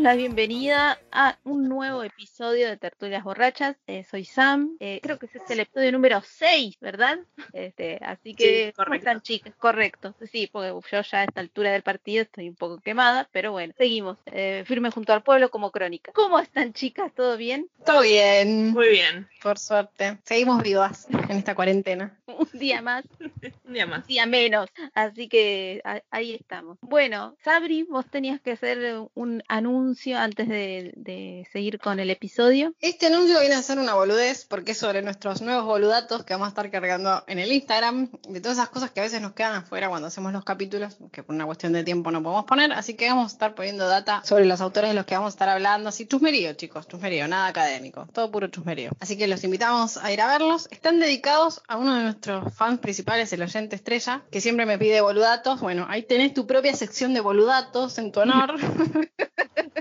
Damos la bienvenida a un nuevo episodio de Tertulias Borrachas. Eh, soy Sam. Eh, creo que ese es el episodio número 6, ¿verdad? Este, así que, ¿cómo correcto. están, chicas? Correcto. Sí, porque yo ya a esta altura del partido estoy un poco quemada, pero bueno, seguimos. Eh, firme junto al pueblo como crónica. ¿Cómo están, chicas? ¿Todo bien? Todo bien, Muy bien, por suerte. Seguimos vivas en esta cuarentena. Un día más, un día más. un día menos. Así que a- ahí estamos. Bueno, Sabri, vos tenías que hacer un anuncio antes de, de seguir con el episodio. Este anuncio viene a ser una boludez porque es sobre nuestros nuevos boludatos que vamos a estar cargando en el Instagram, de todas esas cosas que a veces nos quedan afuera cuando hacemos los capítulos, que por una cuestión de tiempo no podemos poner, así que vamos a estar poniendo data sobre los autores de los que vamos a estar hablando, así chusmerío, chicos, chusmerío, nada académico, todo puro chusmerío. Así que los invitamos a ir a verlos. Están dedicados a uno de nuestros fans principales, el oyente estrella, que siempre me pide boludatos. Bueno, ahí tenés tu propia sección de boludatos en tu honor.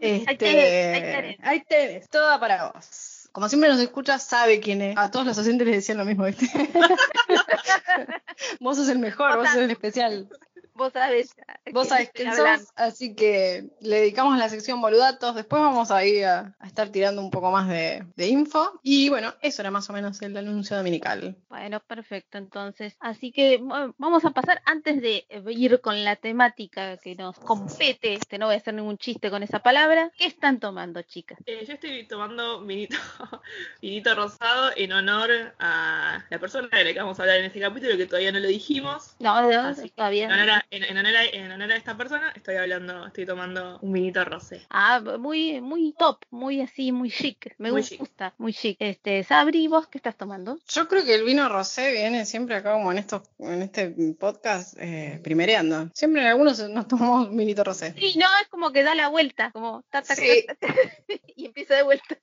Este, Ahí tenés, ahí tenés. ahí toda para vos. Como siempre nos escucha, sabe quién es. A todos los oyentes les decían lo mismo, vos sos el mejor, vos sos el especial. Vos sabés. Vos sabés quién sos, así que le dedicamos la sección boludatos. Después vamos a ir a, a estar tirando un poco más de, de info. Y bueno, eso era más o menos el anuncio dominical. Bueno, perfecto, entonces. Así que bueno, vamos a pasar antes de ir con la temática que nos compete. Este, no voy a hacer ningún chiste con esa palabra. ¿Qué están tomando, chicas? Eh, yo estoy tomando vinito, vinito rosado en honor a la persona de la que vamos a hablar en este capítulo, que todavía no lo dijimos. No, no, todavía. En honor, a, en- en honor a- en honor a esta persona, estoy hablando, estoy tomando un vinito rosé. Ah, muy, muy top, muy así, muy chic. Me Muy gusta, chic. muy chic. Este, Sabri, ¿vos qué estás tomando? Yo creo que el vino rosé viene siempre acá como en estos, en este podcast eh, primereando. Siempre en algunos nos tomamos un vinito rosé. Sí, no, es como que da la vuelta, como ta, ta, Sí. ta, ta, y empieza de vuelta.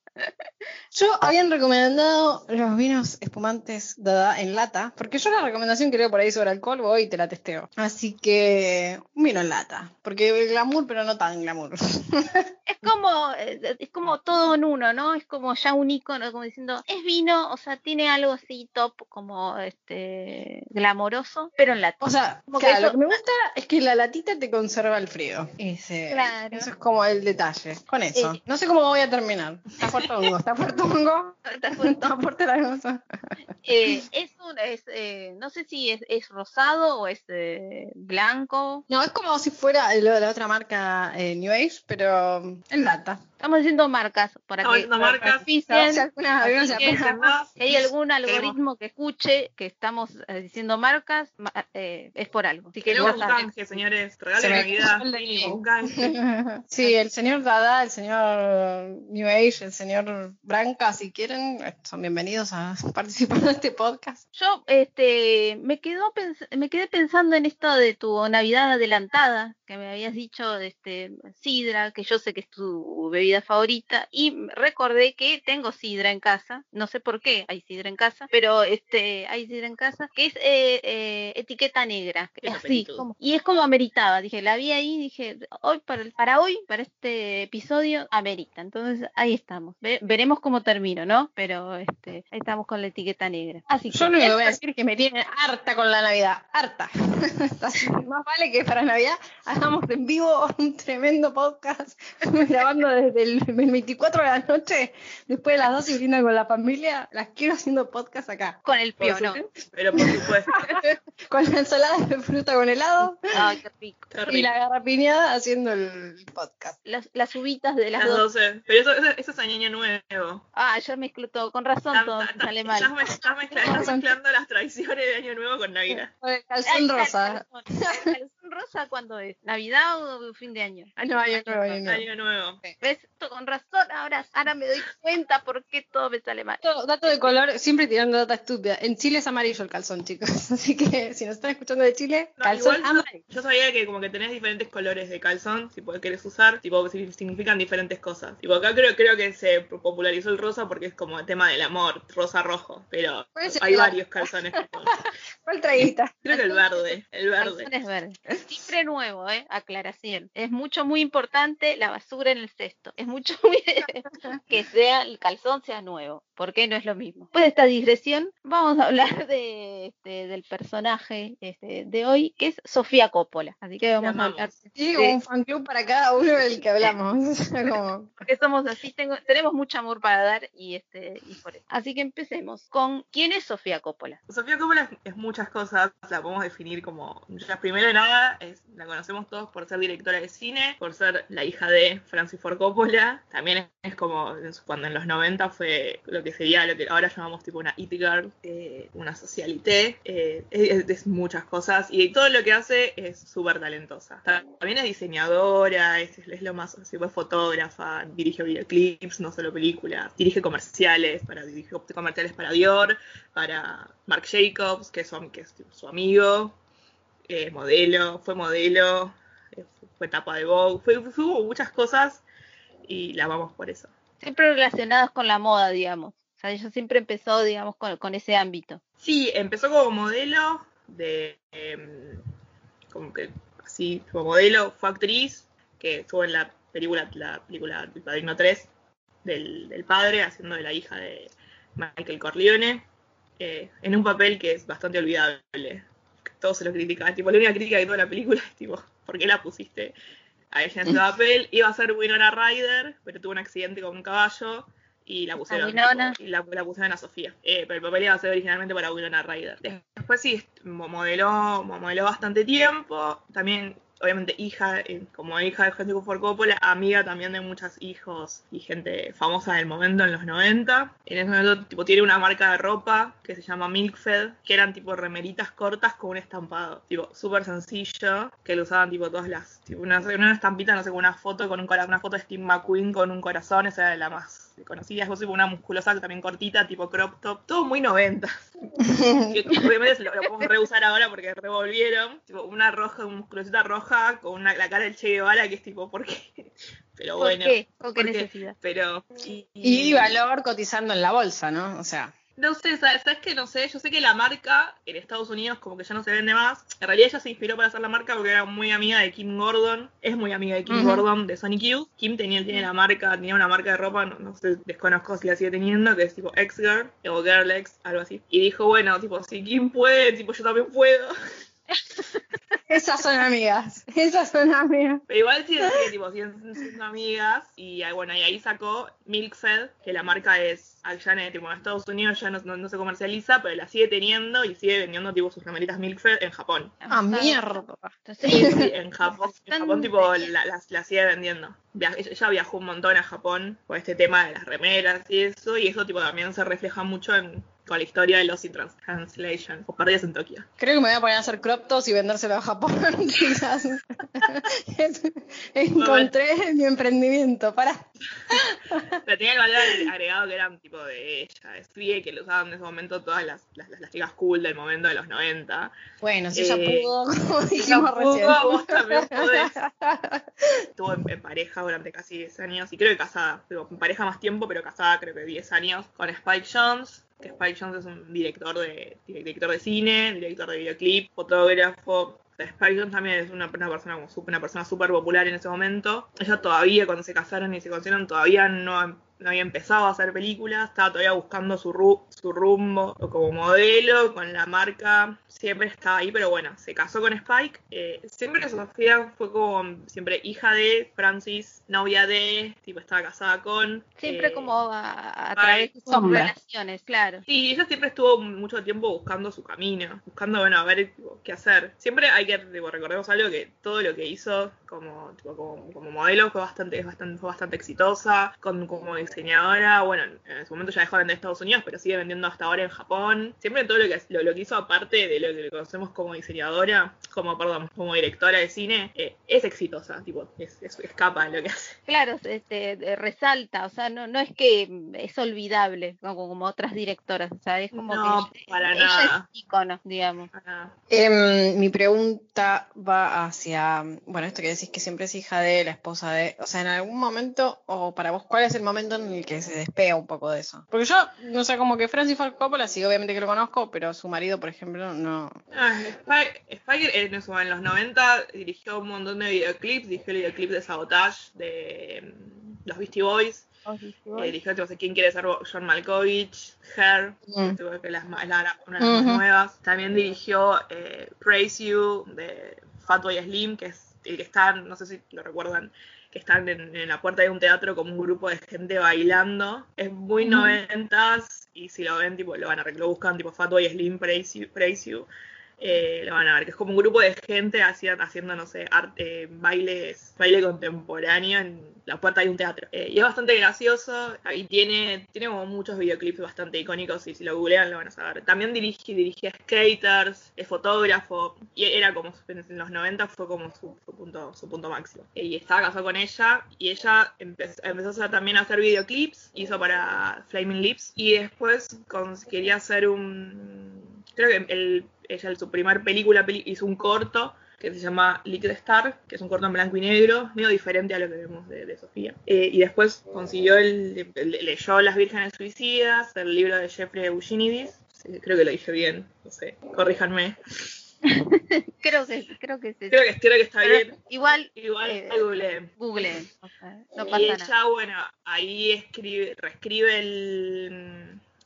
Yo habían recomendado los vinos espumantes Dada en lata, porque yo la recomendación que leo por ahí sobre alcohol voy y te la testeo. Así que un vino en lata, porque glamour, pero no tan glamour. Es como, eh, es como todo en uno, ¿no? Es como ya un icono, como diciendo, es vino, o sea, tiene algo así top, como este glamoroso, pero en lata. O sea, Como que claro, eso- lo que me gusta es que la latita te conserva el frío. Ese, Claro. Eso es como el detalle. Con eso. Eh. No sé cómo voy a terminar. Está fuertongo, está fuertongo. Está fuerte la cosa. Eh, es un, es, eh, no sé si es, es rosado o es eh, No, es como si fuera la otra marca eh, New Age, pero en lata. Estamos diciendo marcas para Estamos que para marcas. Si alguna- alguna que, hay algún algoritmo que escuche que estamos eh, diciendo marcas, ma- eh, es por algo. Así que un canje, señores. Navidad. Un canje. Sí, el señor Dada, el señor New Age, el señor Branca, si quieren, eh, son bienvenidos a participar de este podcast. Yo este, me, quedo pens- me quedé pensando en esto de tu Navidad adelantada, que me habías dicho, este, sidra, que yo sé que es tu bebida favorita, y recordé que tengo sidra en casa, no sé por qué hay sidra en casa, pero este, hay sidra en casa, que es eh, eh, etiqueta negra, así, como- y es como ameritaba, dije, la vi ahí, dije, hoy para, para hoy, para este episodio, amerita, entonces ahí estamos, Ve- veremos cómo termino, ¿no? Pero este, ahí estamos con la etiqueta negra. Así que Yo lo único voy a decir es que me tienen harta con la Navidad, harta. Más vale que para Navidad hagamos en vivo un tremendo podcast grabando desde el 24 de la noche, después de las 2 y con la familia. Las quiero haciendo podcast acá. con el piono. Pero por supuesto. Con la ensalada de fruta con helado Ay, qué rico. Qué y la garrapiñada haciendo el podcast. Las, las uvitas de las Las dos. 12. Pero eso, eso, eso es año nuevo. Ah, ya mezcló todo. Con razón todo me estás- sale mal. estás mez- estás mezcla- estás mezclando las tradiciones de año nuevo con Navidad. Con el calzón ya, rosa. calzón, calzón rosa cuándo es? ¿Navidad o fin de año? Ah, no, año nuevo, año nuevo. Año nuevo. ¿Ves? Esto con razón, ahora, ahora me doy cuenta por qué todo me sale mal. Dato, dato de color, siempre tirando data estúpida. En Chile es amarillo el calzón, chicos. Así que si nos están escuchando de Chile, No, calzón igual yo- amarillo. Yo sabía que como que tenés diferentes colores de calzón, si querés usar, tipo si- significan diferentes cosas. Tipo acá creo, creo que se popularizó el rosa porque es como el tema del amor, rosa rojo, pero hay varios calzones. ¿Cuál traguita? Creo que el verde, el verde. Calzones verdes. Siempre nuevo, ¿eh? Aclaración. Es mucho, muy importante la basura en el cesto. Es mucho, muy... que sea el calzón sea nuevo. porque no es lo mismo? Después de esta digresión, vamos a hablar de, este, del personaje este, de hoy, que es Sofía Coppola. Así que vamos a hablar. Sí, de- un fan club para cada uno del que hablamos. como... porque somos así, tengo, tenemos mucho amor para dar y este y por eso. Así que empecemos con ¿quién es Sofía Coppola? Sofía Coppola es, es muchas cosas, la podemos definir como, ya primero de nada, es, la conocemos por ser directora de cine, por ser la hija de Francis Ford Coppola, también es, como cuando en los 90 fue lo que sería lo que ahora llamamos tipo una it girl, eh, una socialité, eh, es, muchas cosas y todo lo que hace es súper talentosa. También es diseñadora, es, lo más, así, fue fotógrafa, dirige videoclips, no solo películas, dirige comerciales, para dirige comerciales para Dior, para Marc Jacobs, que su, que es su amigo, eh, modelo, fue modelo, eh, fue tapa de Vogue, fue, fue- hubo muchas cosas y la amamos por eso. Siempre relacionados con la moda, digamos. O sea, ella siempre empezó, digamos, con, con ese ámbito. Sí, empezó como modelo de em, como que así como modelo, fue actriz, que estuvo en la película, la película El Padrino 3 del, del padre, haciendo de la hija de Michael Corleone, eh, en un papel que es bastante olvidable. Que Todos se lo critican, tipo, la única crítica de toda la película es tipo, ¿por qué la pusiste a ella en ese papel? Iba a ser Winona Ryder, pero tuvo un accidente con un caballo y la pusieron, tipo, y la, la pusieron a Sofía. Eh, pero el papel iba a ser originalmente para Winona Ryder. Después sí, mo- modeló, mo- modeló bastante tiempo. También, obviamente, hija, eh, como hija de Francisco Ford Coppola, amiga también de muchos hijos y gente famosa del momento en los 90. En ese momento, tipo, tiene una marca de ropa que se llama Milkfed, que eran tipo remeritas cortas con un estampado. Tipo, súper sencillo, que lo usaban tipo todas las. Tipo, una, una estampita, no sé, una foto, con un cora- una foto de Steve McQueen con un corazón, esa era la más conocida. Después, una musculosa también cortita, tipo crop top. Todo muy 90. Que obviamente se lo, lo podemos reusar ahora porque revolvieron. Tipo, una roja, una musculosita roja con una, la cara del Che Guevara que es tipo, ¿por qué? Pero ¿Por bueno. qué? ¿Con qué porque- necesidad? Pero. Y, Y valor cotizando en la bolsa, ¿no? O sea, No sé, ¿sabes, ¿sabes qué? No sé. Yo sé que la marca en Estados Unidos como que ya no se vende más. En realidad ella se inspiró para hacer la marca porque era muy amiga de Kim Gordon. Es muy amiga de Kim. Gordon de Sonic Youth. Kim tenía, tiene la marca, tenía una marca de ropa, no, no sé, desconozco si la sigue teniendo, que es tipo X-Girl o Girl X, algo así. Y dijo, bueno, tipo, si Kim puede, tipo, yo también puedo. esas son amigas. Esas son amigas. Pero igual sigue, sigue, tipo, siguen siendo amigas. Y ah, bueno, y ahí sacó Milkfed, que la marca es en, tipo, en Estados Unidos ya no, no- no se comercializa, pero la sigue teniendo y sigue vendiendo tipo sus remeritas Milkfed en Japón. Ah, mierda. Entonces, Sí, sí, en Japón, en Japón tipo la, la- la sigue vendiendo. Ella viajó un montón a Japón por este tema de las remeras y eso, y eso tipo también se refleja mucho en, con la historia de los in Trans- Translation, o perdidas en Tokio. Creo que me voy a poner a hacer crop tops y vendérselo a Japón, quizás. Encontré mi emprendimiento. Para. Pero tenía el valor agregado que eran tipo de ella, de Swie, que lo usaban en ese momento todas las, las, las chicas cool del momento de los 90. Bueno, si ella Eh, pudo, como dijimos pudo, recién. vos también podés. Estuvo en, en pareja durante casi 10 años y creo que casada. Digo, en pareja más tiempo, pero casada creo que 10 años con Spike Jones. Que Spike Jones es un director de, director de cine, director de videoclip, fotógrafo. O sea, Spike Jones también es una, persona como súper- una persona súper popular en ese momento. Ella todavía, cuando se casaron y se conocieron, todavía no, no había empezado a hacer películas, estaba todavía buscando su, ru- su rumbo como modelo, con la marca, siempre estaba ahí, pero bueno, se casó con Spike. Eh, siempre Sofía fue como siempre hija de Francis, novia de, tipo estaba casada con. siempre eh, como a, a través de sus relaciones, claro. Sí, ella siempre estuvo mucho tiempo buscando su camino, buscando, bueno, a ver tipo, qué hacer. Siempre hay que, tipo, recordemos algo que todo lo que hizo como, tipo, como, como modelo fue bastante, es bastante, fue bastante exitosa, con, como diseñadora, bueno, en su momento ya dejó de vender en Estados Unidos, pero sigue vendiendo hasta ahora en Japón. Siempre todo lo que, lo, lo que hizo aparte de lo que conocemos como diseñadora, como, perdón, como directora de cine, eh, es exitosa, tipo, es, es, escapa lo que hace. Claro, este, eh, resalta, o sea, no, no es que es olvidable como, como otras directoras, o sea, es como No, que ella- para ella nada. es ícono, digamos. Em, mi pregunta va hacia, bueno, esto que decís que siempre es hija de, la esposa de, o sea, en algún momento, o para vos, ¿cuál es el momento en el que se despega un poco de eso? Porque yo, no sé, como que Francis Ford Coppola, sí, obviamente que lo conozco, pero su marido, por ejemplo, no. Ah, Spike, Spike en, eso, en los 90 dirigió un montón de videoclips, dirigió el videoclip de Sabotage de mm, los Beastie Boys, eh, dirigió tipo, quién quiere ser John Malkovich, Her, Mm. tipo, que las ma- la- la- una de las más nuevas. También dirigió eh, Praise You de Fatboy Slim, que es el que están, no sé si lo recuerdan, que están en, en la puerta de un teatro como un grupo de gente bailando. Es muy noventas y si lo ven, tipo, lo van a lo buscan tipo Fatboy Slim, Praise You, Praise You. Eh, lo van a ver, que es como un grupo de gente haciendo, no sé, arte, bailes, baile contemporáneo en la puerta de un teatro. Eh, y es bastante gracioso, y tiene, tiene como muchos videoclips bastante icónicos, y si lo googlean lo van a saber. También dirige, dirigía skaters, es fotógrafo, y era como, en los 90 fue como su, punto, su punto máximo. Eh, Y estaba casado con ella, y ella empezó, a también a hacer videoclips, hizo para Flaming Lips, y después quería hacer un... Creo que el, ella en su primer película peli- hizo un corto que se llama Liquid Star, que es un corto en blanco y negro, medio diferente a lo que vemos de, de Sofía. Eh, y después consiguió el, leyó Las Vírgenes Suicidas, el libro de Jeffrey Eugenides. Creo que lo dije bien, no sé, corríjanme. Creo que creo que sí. Creo que, creo que está Pero bien. Igual Igual eh. Google, sea, no y pasa ella, nada. bueno, ahí escribe, reescribe el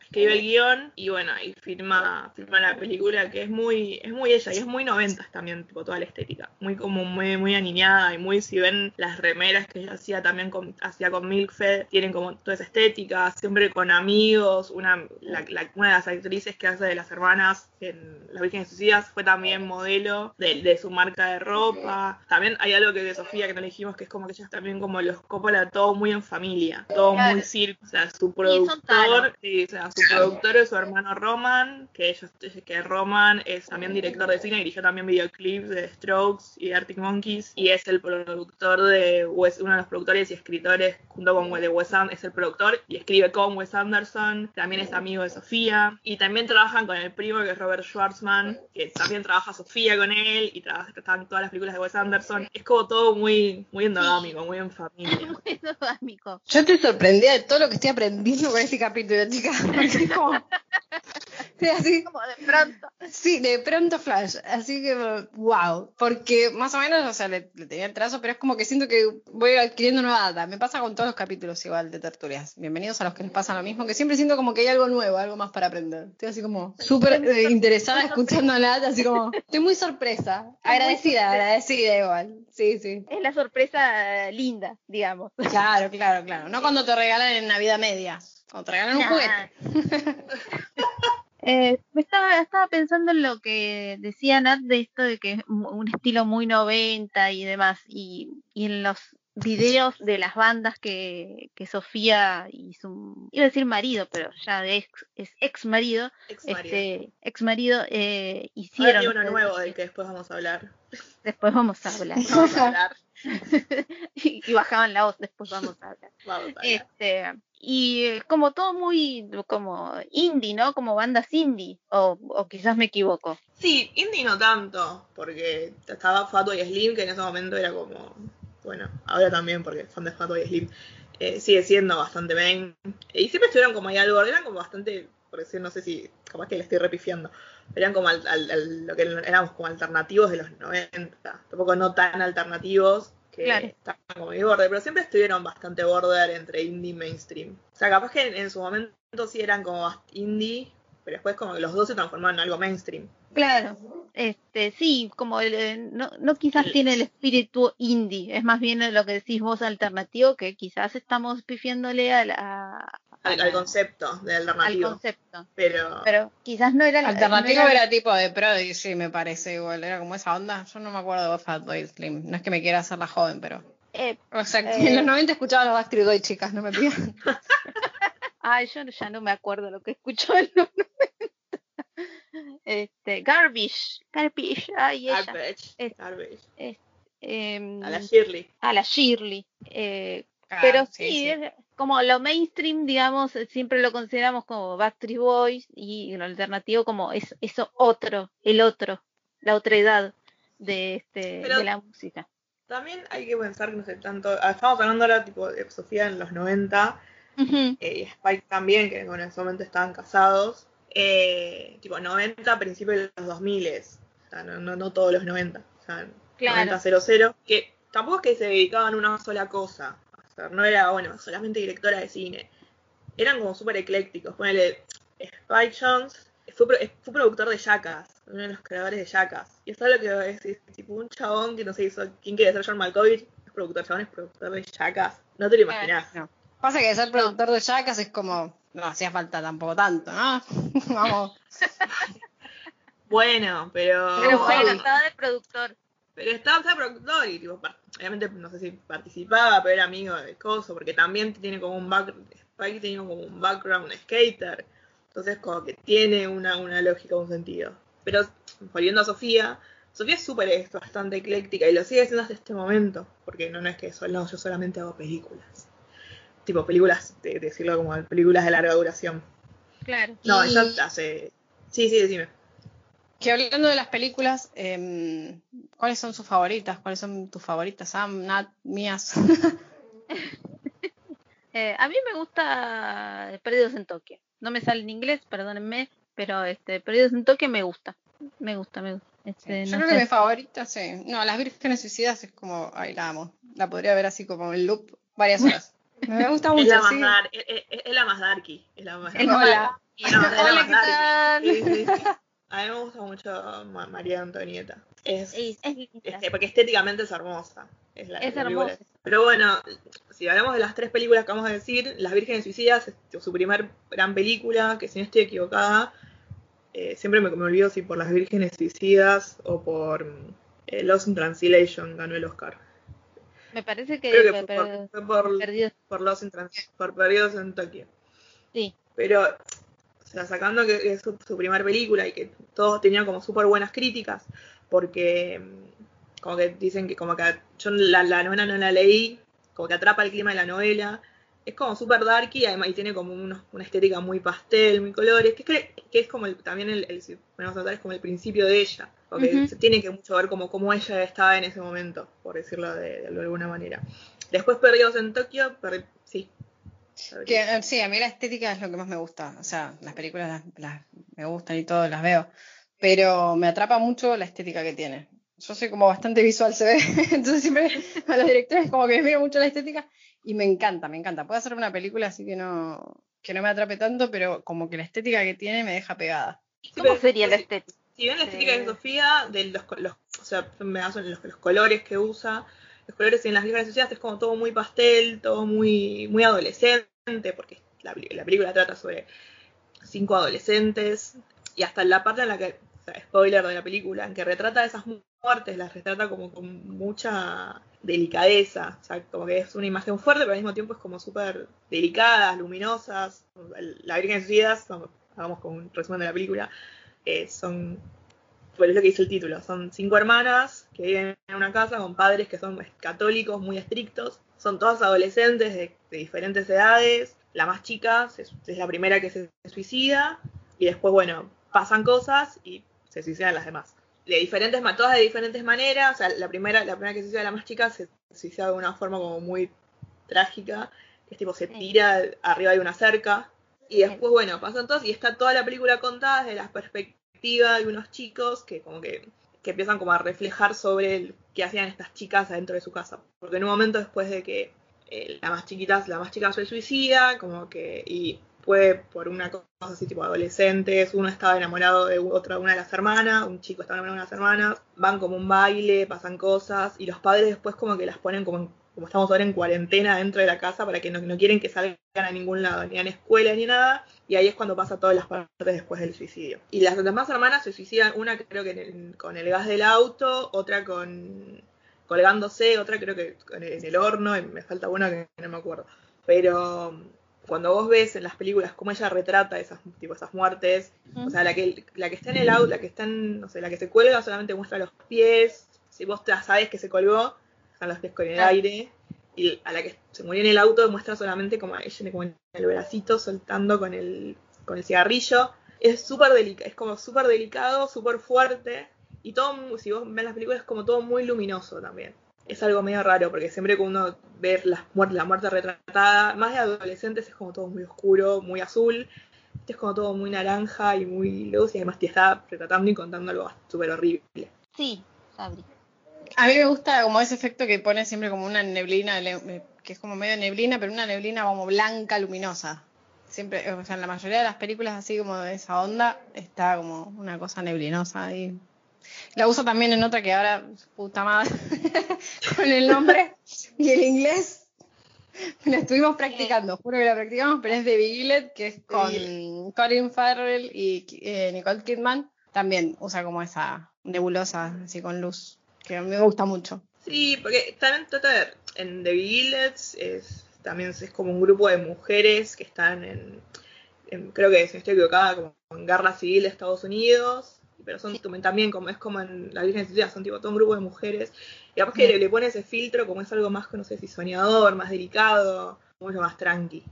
escribe el guion y bueno, y firma, firma la película que es muy, es muy ella y es muy noventas también, tipo toda la estética. Muy como muy, muy aniñada y muy, si ven las remeras que ella hacía también con, hacía con Milk Fed, tienen como toda esa estética, siempre con amigos, una, la- la- una de las actrices que hace de las hermanas en Las Vírgenes Suicidas fue también modelo de, de su marca de ropa. También hay algo que de Sofía que no le dijimos que es como que ella también como los Coppola todo muy en familia, todo Claro. muy circo, o sea, su productor, sí, o sea, su productor es su hermano Roman, que ellos que Roman es también director de cine, dirigió también videoclips de Strokes y de Arctic Monkeys y es el productor de Wes, uno de los productores y escritores junto con de Wes Anderson, es el productor y escribe con Wes Anderson, también es amigo de Sofía y también trabajan con el primo que es Robert Schwartzman, que también trabaja Sofía con él y trabaja están todas las películas de Wes Anderson. Es como todo muy muy endogámico, muy en familia. Muy endogámico. Yo estoy sorprendida de todo lo que estoy aprendiendo con este capítulo, chicas. Como- Sí, así, Como de pronto. sí, de pronto flash. Así que, wow. Porque más o menos, o sea, le, le tenía el trazo, pero es como que siento que voy adquiriendo nueva data. Me pasa con todos los capítulos igual de tertulias. Bienvenidos a los que les pasa lo mismo, que siempre siento como que hay algo nuevo, algo más para aprender. Estoy así como súper eh, interesada escuchando a Nat, así como, estoy muy sorpresa. Agradecida, agradecida igual. Sí, sí. Es la sorpresa linda, digamos. Claro, claro, claro. No cuando te regalan en Navidad media. Te regalan un Nah. juguete. Eh, estaba, estaba pensando en lo que decía Nat de esto de que es un estilo muy 90 y demás, y, y en los videos de las bandas que, que Sofía y su, iba a decir marido, pero ya de ex, es ex marido, Ex marido. este, ex marido eh, Ahora hicieron. hay uno nuevo del que después vamos a hablar. Después vamos a hablar. Vamos a hablar. y, y bajaban la voz, después vamos a hablar. Vamos a hablar. Este, y eh, como todo muy como indie, ¿no? Como bandas indie, o, o quizás me equivoco. Sí, indie no tanto, porque estaba Fatboy Slim, que en ese momento era como, bueno, ahora también, porque fan de Fatboy Slim, eh, sigue siendo bastante main. Y siempre estuvieron como ahí algo, eran como bastante, por decir, no sé si, capaz que le estoy repifiando, eran como al- al- al- lo que éramos como alternativos de los 90, tampoco no tan alternativos, que Claro. estaban como muy border, pero siempre estuvieron bastante border entre indie y mainstream. O sea, capaz que en, en su momento sí eran como indie, pero después como que los dos se transformaron en algo mainstream. Claro. Este, sí, como el, eh, no, no quizás El- tiene el espíritu indie, es más bien lo que decís vos alternativo, que quizás estamos pifiándole a la- a al, al concepto de al alternativo. concepto. pero, Pero quizás no era la- Alternativo no era tipo de Prodigy, me parece igual. Era como esa onda. Yo no me acuerdo de Fatboy Slim. No es que me quiera hacer la joven, pero. Eh, O sea, que Eh. en los 90 escuchaba los Backstreet Boys, chicas, no me pidan. ay, yo ya no me acuerdo lo que escuchó en los 90. Este, Garbage, Garbage, ay, ella. Garbage. Es- Garbage. em, A la Shirley. a la Shirley. eh, Ah, pero sí, es como lo mainstream, digamos, siempre lo consideramos como Backstreet Boys y lo alternativo como es, eso otro, el otro, la otra edad de, este, Pero- de la música. También hay que pensar que no sé tanto. ah, Estamos hablando ahora tipo de Sofía en los 90 Ujú, eh, y Spike también, que bueno, en ese momento estaban casados. Eh, tipo 90, principios de los 2000. O sea, no, no, no todos los 90. O sea, Claro. 90-00. Que tampoco es que se dedicaban a una sola cosa. No era, bueno, solamente directora de cine. Eran como súper eclécticos. Ponele, Spike Jones fue, fue productor de Jackass, uno de los creadores de Jackass. Y eso es lo que es, es tipo un chabón que no sé hizo. ¿Quién quiere ser John Malkovich? Es productor, chabón es productor de Jackass. No te lo imaginas. No. Pasa que ser productor de Jackass es como, no hacía falta tampoco tanto, ¿no? Vamos. Bueno, pero. Pero bueno, estaba de productor. Pero estaba, estaba productor y tipo, par- obviamente no sé si participaba, pero era amigo de Coso, porque también tiene como un back, Spike tiene como un background skater. Entonces como que tiene una, una lógica, un sentido. Pero volviendo a Sofía, Sofía es súper es bastante ecléctica y lo sigue haciendo hasta este momento. Porque no, no es que eso, no, yo solamente hago películas. Tipo películas, de, decirlo como películas de larga duración. Claro. No, Y- ella hace. Sí, sí, decime. Que hablando de las películas, em, ¿cuáles son sus favoritas? ¿Cuáles son tus favoritas? Sam, Nat, mías. Eh, a mí me gusta Perdidos en Tokio. No me sale en inglés, perdónenme, pero este Perdidos en Tokio me gusta. Me gusta, me gusta. Este, Yo no creo sé. que mi favorita, sí. No, Las Vírgenes Suicidas es como, ay, la amo. La podría ver así como en loop varias horas. Me gusta mucho, Es la, más sí. dar- es, es- es la más darky. Es la más. Hola. No, es la Hola, más ¿qué tal? Sí, sí, sí. A mí me gusta mucho Ma- María Antonieta. Es, Es, es este, porque estéticamente es hermosa. Es, la, Es la hermosa. Pero bueno, si hablamos de las tres películas que vamos a decir, Las Vírgenes Suicidas su primer gran película, que si no estoy equivocada, eh, siempre me, me olvido si por Las Vírgenes Suicidas o por eh, Lost in Translation ganó el Oscar. Me parece que, Creo que per- fue por, per- fue por, Perdidos, por Lost in Trans- por Perdidos en Tokio. sí. Pero, o sea, sacando que es su, su primera película y que todos tenían como súper buenas críticas, porque mm, como que dicen que como que yo la, la novela no la leí, como que atrapa el clima de la novela, es como súper darky y además y tiene como unos- una estética muy pastel, muy colores, que, es que, que es como el- también el, el- si a es como el principio de ella, porque se tiene que mucho ver como cómo ella estaba en ese momento, por decirlo de, de alguna manera. Después Perdidos en Tokio, per-. Que, eh, sí, a mí la estética es lo que más me gusta. O sea, las películas las, las- me gustan y todo, las veo. Pero me atrapa mucho la estética que tiene. Yo soy como bastante visual, se ve. Entonces siempre a los directores como que les miro mucho la estética y me encanta, me encanta. Puedo hacer una película así que no, que no me atrape tanto, pero como que la estética que tiene me deja pegada. ¿Cómo sería la estética? Si bien la estética de Sí. Sofía, de los, los- o sea, me baso en los, los colores que usa, colores en las viejas sociedades es como todo muy pastel, todo muy, muy adolescente, porque la, película trata sobre cinco adolescentes, y hasta la parte en la que, o sea, spoiler de la película, en que retrata esas mu- muertes, las retrata como con mucha delicadeza, o sea, como que es una imagen fuerte, pero al mismo tiempo es como súper delicadas, luminosas. La Virgen Suicidas, vamos, hagamos como un resumen de la película, eh, son, bueno, es lo que dice el título, son cinco hermanas que viven en una casa con padres que son católicos muy estrictos, son todas adolescentes de, de diferentes edades, la más chica es, es la primera que se suicida y después, bueno, pasan cosas y se suicidan las demás. De diferentes, todas de diferentes maneras, o sea, la primera, la primera que se suicida la más chica se suicida de una forma como muy trágica, que es tipo se tira arriba de una cerca y después, bueno, pasan todas y está toda la película contada desde la perspectiva de unos chicos que como que, que empiezan como a reflejar sobre qué hacían estas chicas adentro de su casa. Porque en un momento después de que eh, la más chiquita, la más chica se suicida, como que, y fue por una cosa así tipo adolescentes, uno estaba enamorado de otra, una de las hermanas, un chico estaba enamorado de unas hermanas, van como un baile, pasan cosas, y los padres después como que las ponen como en- como estamos ahora en cuarentena dentro de la casa para que no, no quieren que salgan a ningún lado, ni a la escuela ni nada, y ahí es cuando pasa todas las partes después del suicidio. Y las demás hermanas se suicidan, una creo que en el- con el gas del auto, otra con colgándose, otra creo que en en el horno, y me falta una que no me acuerdo. Pero cuando vos ves en las películas cómo ella retrata esas, tipo, esas muertes, o sea, la que, la que está en el auto, la que está en, no sé, la que se cuelga solamente muestra los pies, si vos ya sabes que se colgó, están los pies con el Ah. aire, y a la que se murió en el auto muestra solamente como a ella como en el bracito soltando con el, con el cigarrillo. Es súper delicado, es como súper delicado, súper fuerte, y todo, si vos ves las películas, es como todo muy luminoso también. Es algo medio raro, porque siempre que uno ve las muer- la muerte retratada, más de adolescentes es como todo muy oscuro, muy azul. Es como todo muy naranja y muy luz, y además te está retratando y contando algo súper horrible. Sí, Sabri. A mí me gusta como ese efecto que pone siempre como una neblina, que es como medio neblina, pero una neblina como blanca, luminosa. Siempre, o sea, en la mayoría de las películas así como de esa onda, está como una cosa neblinosa ahí. La uso también en otra que ahora, puta madre, con el nombre y el inglés. La estuvimos practicando, juro que la practicamos, pero es de Biglet, que es con Colin Farrell y eh, Nicole Kidman. También usa como esa nebulosa, así con luz, que a mí me gusta mucho. Sí, porque de, en The Village es, también es como un grupo de mujeres que están en, en- creo que si no estoy equivocada, como en guerra civil de Estados Unidos, pero son también como es como en la Virgen Cecilia, son tipo todo un grupo de mujeres, y capaz que le, le pone ese filtro como es algo más, no sé si soñador, más delicado, mucho más tranqui.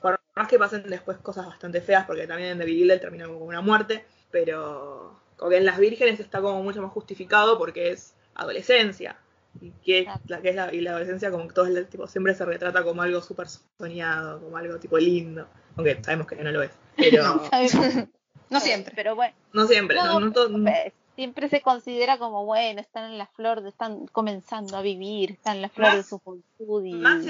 Por más que pasen después cosas bastante feas, porque también en The Village termina como una muerte, pero como que en las vírgenes está como mucho más justificado porque es adolescencia. Y que, la, que es la, y la adolescencia como que todo el tipo siempre se retrata como algo súper soñado, como algo tipo lindo, aunque sabemos que no lo es. Pero No. Siempre. Pero bueno, no siempre, no, No, no todo- pues, siempre se considera como, bueno, están en la flor, de, están comenzando a vivir, están en la flor de su juventud y... más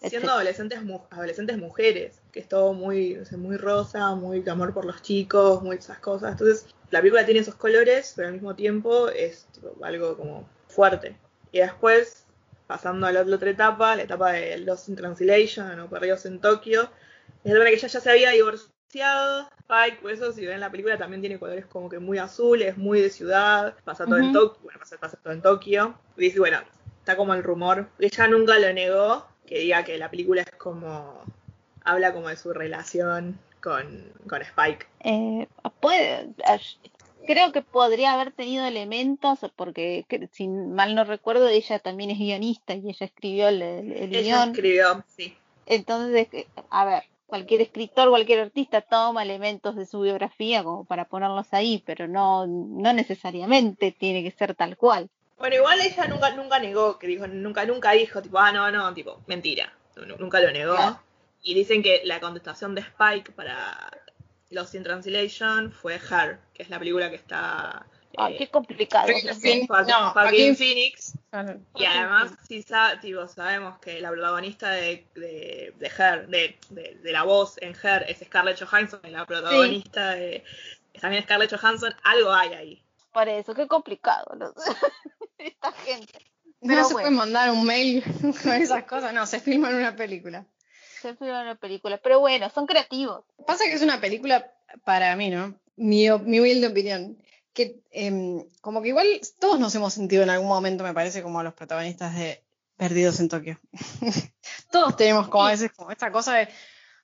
siendo adolescentes mu- adolescentes mujeres, que es todo muy, muy rosa, muy amor por los chicos, muy esas cosas. Entonces, la película tiene esos colores, pero al mismo tiempo es tipo, algo como fuerte. Y después, pasando a la otra etapa, la etapa de Lost in Translation o Perdidos en Tokio, es la que ella ya se había divorciado. Spike, por eso, si ven la película, también tiene colores como que muy azules, muy de ciudad. Pasa todo en. Tokio, bueno, pasa, pasa todo en Tokio. Y dice, bueno, está como el rumor. Ella nunca lo negó, que diga que la película es como. habla como de su relación con, con Spike. Eh, puede, ash- creo que podría haber tenido elementos, porque que- si mal no recuerdo, ella también es guionista y ella escribió el, el- el Ella guion. escribió, sí. Entonces, eh, a ver, cualquier escritor, cualquier artista toma elementos de su biografía como para ponerlos ahí, pero no, no necesariamente tiene que ser tal cual. Bueno, igual ella nunca, nunca negó, que dijo, nunca, nunca dijo, tipo, ah, no, no, tipo, mentira. Nu- Nunca lo negó. Claro. Y dicen que la contestación de Spike para Lost in Translation fue Her, que es la película que está. Ah, eh, qué complicado. Joaquin ¿no? Phoenix. Joaquin- Joaquin. Y además, sí, sa- tipo, sabemos que la protagonista de, de, de Her, de, de, de la voz en Her, es Scarlett Johansson, y la protagonista de, es también Scarlett Johansson, algo hay ahí. Por eso, qué complicado. ¿no? Esta gente. No se bueno. puede mandar un mail con esas cosas, no, se filma en una película. Se filma una película. Pero bueno, son creativos. Pasa que es una película, para mí, ¿no? Mi, mi humilde opinión, que em, como que igual todos nos hemos sentido en algún momento, me parece, como los protagonistas de Perdidos en Tokio. todos tenemos como a veces como esta cosa de,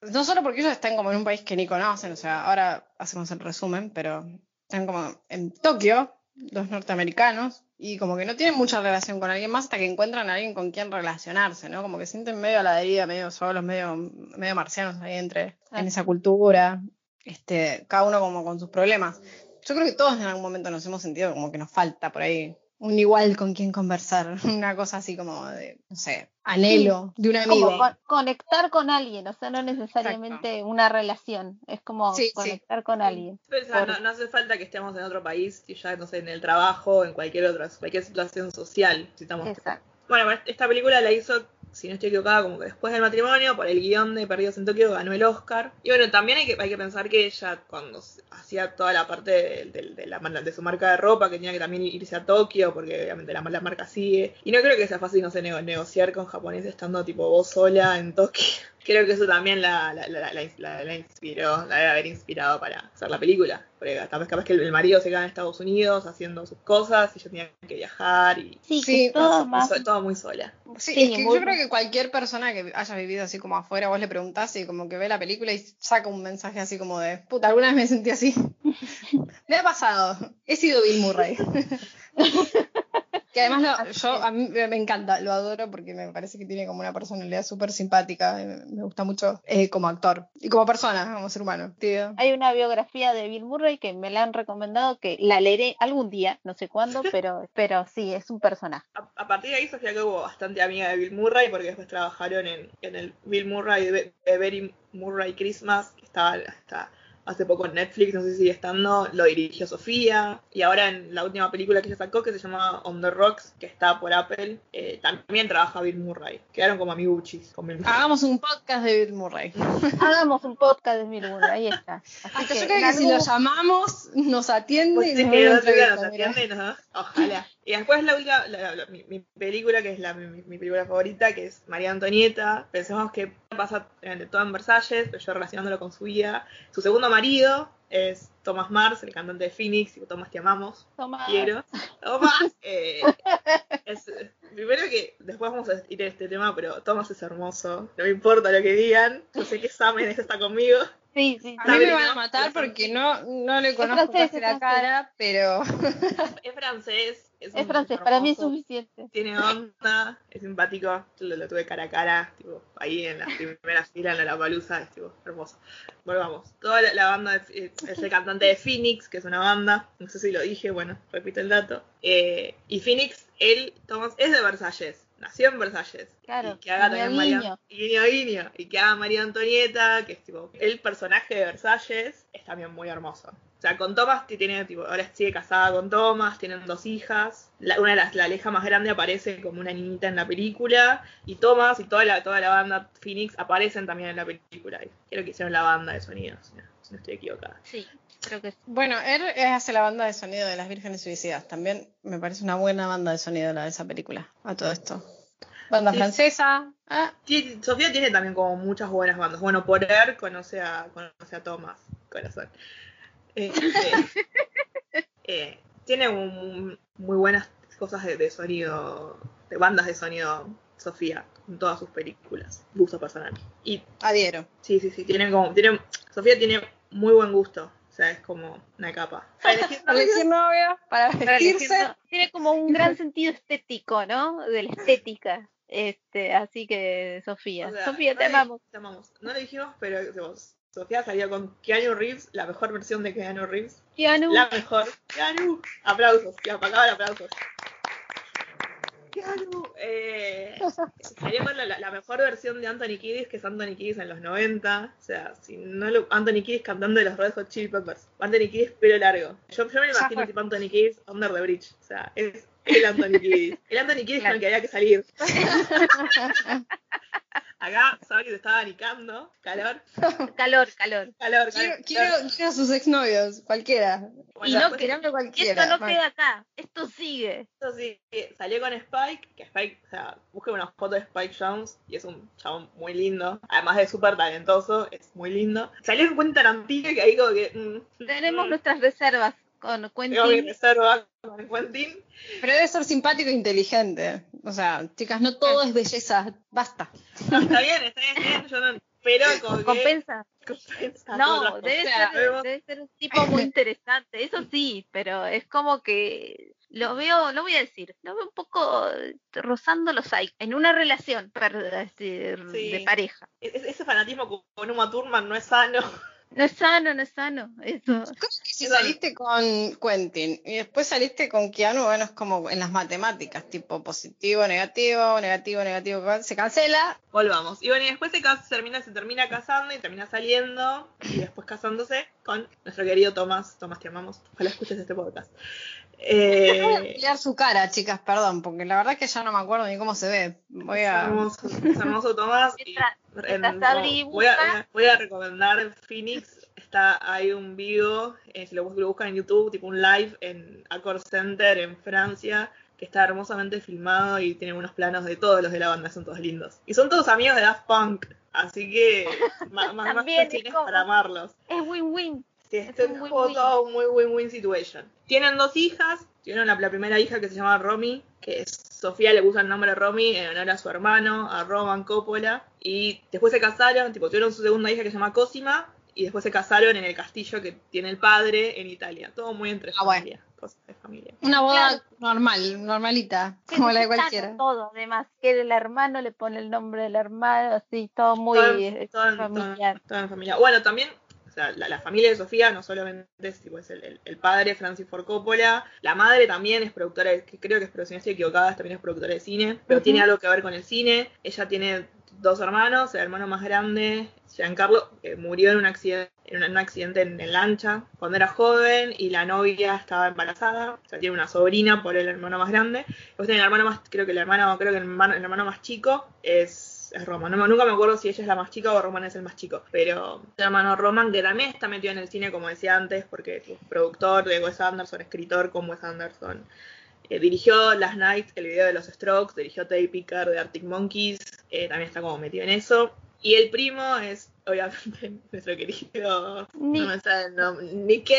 no solo porque ellos están como en un país que ni conocen, o sea, ahora hacemos el resumen, pero están como en Tokio, los norteamericanos, y como que no tienen mucha relación con alguien más hasta que encuentran a alguien con quien relacionarse, ¿no? Como que sienten medio a la deriva, medio solos, medio, medio marcianos ahí entre, Ah. en esa cultura, este, cada uno como con sus problemas. Yo creo que todos en algún momento nos hemos sentido como que nos falta por ahí un igual con quien conversar, una cosa así como de, no sé, anhelo de un amigo. Como con- conectar con alguien, o sea, no necesariamente una relación. Es como Sí, sí. conectar con alguien. Por- no, no hace falta que estemos en otro país, y ya no sé, en el trabajo, en cualquier otra, cualquier situación social. Si estamos Exacto. Bueno, esta película la hizo si no estoy equivocada, como que después del matrimonio, por el guion de Perdidos en Tokio, ganó el Oscar. Y bueno, también hay que, hay que pensar que ella, cuando hacía toda la parte de, de- de la, de su marca de ropa, que tenía que también irse a Tokio, porque obviamente la, la marca sigue. Y no creo que sea fácil, no sé, nego- negociar con japoneses estando tipo vos sola en Tokio. Creo que eso también la, la, la, la- la- la inspiró, la debe haber inspirado para hacer la película. Porque capaz, capaz que el, el marido se queda en Estados Unidos haciendo sus cosas y ella tenía que viajar y Sí, Sí, todo muy más. so- todo muy sola. Sí, Sí, es que muy- yo creo que cualquier persona que haya vivido así como afuera, vos le preguntás y como que ve la película y saca un mensaje así como de, puta, alguna vez me sentí así. me ha pasado. He sido Bill Murray. que además lo- yo a mí me encanta, lo adoro porque me parece que tiene como una personalidad súper simpática. eh, Me gusta mucho eh, como actor y como persona, como ser humano. Tío. Hay una biografía de Bill Murray que me la han recomendado que la leeré algún día, no sé cuándo, pero, pero sí, es un personaje. A, a partir de ahí Sofía que hubo bastante amiga de Bill Murray porque después trabajaron en, en el Bill Murray de, de Very Murray Christmas, que estaba hasta hace poco en Netflix, no sé si sigue estando, lo dirigió Sofía, y ahora en la última película que ella sacó, que se llama On the Rocks, que está por Apple, eh, también trabaja Bill Murray. Quedaron como amiguchis con Bill Murray. Hagamos un podcast de Bill Murray. Hagamos un podcast de Bill Murray, ahí está. Así Hasta que, yo creo que si lo llamamos, nos atiende Pues y nos que nos atiende, ¿no? Ojalá. Y después la última, la- la- mi, mi película, que es la, mi, mi película favorita, que es María Antonieta. Pensemos que pasa en, todo en Versalles, pero yo relacionándolo con su vida. Su segundo marido es Thomas Mars, el cantante de Phoenix, y Thomas te amamos, Toma. quiero. Thomas, eh, es, primero que después vamos a ir a este tema, pero Thomas es hermoso, no me importa lo que digan, yo sé que Samen está conmigo. Sí, sí, A mí me van a matar porque no, no le conozco francés, casi la cara, pero Es francés. Es, francés, para mí es suficiente. tiene onda, es simpático, yo lo, lo tuve cara a cara, tipo, ahí en la primera fila en la palusa, es tipo, hermoso. Volvamos. Toda la, la banda es, es el cantante de Phoenix, que es una banda, no sé si lo dije, bueno, repito el dato. Eh, y Phoenix, él, Thomas, es de Versalles, nació en Versalles. Claro, Y que haga guiño, también María, guiño, y que haga María Antonieta, que es tipo, el personaje de Versalles, es también muy hermoso. O sea, con Thomas que tiene, tipo, ahora sigue casada con Thomas, tienen dos hijas. La- una de las, la hija más grande aparece como una niñita en la película. Y Thomas y toda la, toda la banda Phoenix aparecen también en la película. Creo que hicieron la banda de sonido, si no, si no estoy equivocada. Sí, creo que sí. bueno, él hace la banda de sonido de Las Vírgenes Suicidas. También me parece una buena banda de sonido la de esa película, a todo esto. Banda Sí. francesa. Ah, Sí, Sofía tiene también como muchas buenas bandas. Bueno, por él conoce a, conoce a Thomas, corazón. Este, eh, tiene un- muy buenas cosas de, de sonido, de bandas de sonido, Sofía, en todas sus películas. Gusto personal. Y adhiero. sí, sí, sí, tiene como, tiene, Sofía tiene muy buen gusto. O sea, es como una capa. Para elegir Para elegir novia, para Para elegir, vestirse. Tiene como un gran sentido estético, ¿no? De la estética. Este, así que Sofía, O sea, Sofía, no te le- amamos. Te amamos. No lo dijimos, pero Sofía salió con Keanu Reeves, la mejor versión de Keanu Reeves. Keanu, La mejor. Keanu. Aplausos. Ya, para acabar, aplausos. Keanu. Eh, salió con la, mejor versión de Anthony Kiddis, que es Anthony Kiddis en los 90. O sea, si no lo, Anthony Kiddis cantando de los Red Hot Chili Peppers. Anthony Kiddis pelo largo. Yo, yo me lo imagino tipo Anthony Kiddis under the bridge. O sea, es el Anthony Kiddis. El Anthony Kiddis con Claro. el que había que salir. Acá, Sabri se estaba anicando. Calor. calor, calor. Calor, Quiero, calor. quiero, quiero a sus exnovios, cualquiera. Bueno, y no después- Tirame cualquiera. Esto no queda acá, esto sigue. Esto sí, salió con Spike, que Spike, o sea, busquen una foto de Spike Jones y es un chabón muy lindo, además de súper talentoso, es muy lindo. Salió en Quentin Tarantino que ahí como que... mm, Tenemos mm, nuestras reservas con Quentin. reserva con Quentin. Pero debe ser simpático e inteligente. O sea, chicas, no todo es belleza. Basta. No, está bien, está bien, está bien, yo no... Pero como que... Compensa. compensa No, debe ser, Vemos- debe ser un tipo muy interesante, eso sí, pero es como que lo veo, lo voy a decir, lo veo un poco rozando los hay en una relación per- Sí. de pareja. e- Ese fanatismo con- Uma Thurman no es sano. No es sano, no es sano, eso. Si saliste con Quentin y después saliste con Keanu, bueno, es como en las matemáticas, tipo positivo, negativo, negativo, negativo, se cancela. Volvamos. Y bueno, y después se, termina, se termina casando y termina saliendo y después casándose con nuestro querido Tomás. Tomás, te amamos. Ojalá escuches este podcast. Voy a Eh, mirar su cara, chicas, perdón, porque la verdad es que ya no me acuerdo ni cómo se ve. Voy es a. hermoso, es hermoso Tomás. y en- voy, a, voy a recomendar Phoenix. Está, hay un video, eh, si lo, bus- lo buscan en YouTube, tipo un live en Accord Center en Francia, que está hermosamente filmado y tiene unos planos de todos los de la banda, son todos lindos. Y son todos amigos de Daft Punk, así que más, más, más es para amarlos. Es win-win. Sí, Es un es como todo un muy win-win situation. Tienen dos hijas. Tienen la, la primera hija que se llama Romy, que es Sofía le puso el nombre Romy en honor a su hermano, a Roman Coppola. Y después se casaron, tipo, tuvieron su segunda hija que se llama Cosima. Y después se casaron en el castillo que tiene el padre en Italia. Todo muy entre Ah, bueno. familia. Cosas de familia. Una boda Claro. normal, normalita, Sí, como la de cualquiera. Todo, además, que el hermano le pone el nombre del hermano, así, todo muy Todo eh, todo familiar. todo en familia. Bueno, también, o sea, la, la familia de Sofía no solamente es, tipo, es el, el- el padre Francis Ford Coppola, la madre también es productora, de- creo que es, pero si no estoy equivocada, también es productora de cine, pero tiene algo que ver con el cine. Ella tiene dos hermanos, el hermano más grande, Giancarlo, que murió en un accidente, en un, en un accidente en, en lancha cuando era joven y la novia estaba embarazada, o sea, tiene una sobrina por el hermano más grande. Después tiene el hermano más, creo que el hermano, creo que el hermano, el hermano más chico es, es Roman. Nunca me acuerdo si ella es la más chica o Roman es el más chico. Pero el hermano Roman, que también está metido en el cine, como decía antes, porque es productor de Wes Anderson, escritor con Wes Anderson. Eh, dirigió Last Night, el video de los Strokes, dirigió Tay Picker de Arctic Monkeys, eh, también está como metido en eso. Y el primo es, obviamente, nuestro querido. No me sale el nombre. Nick.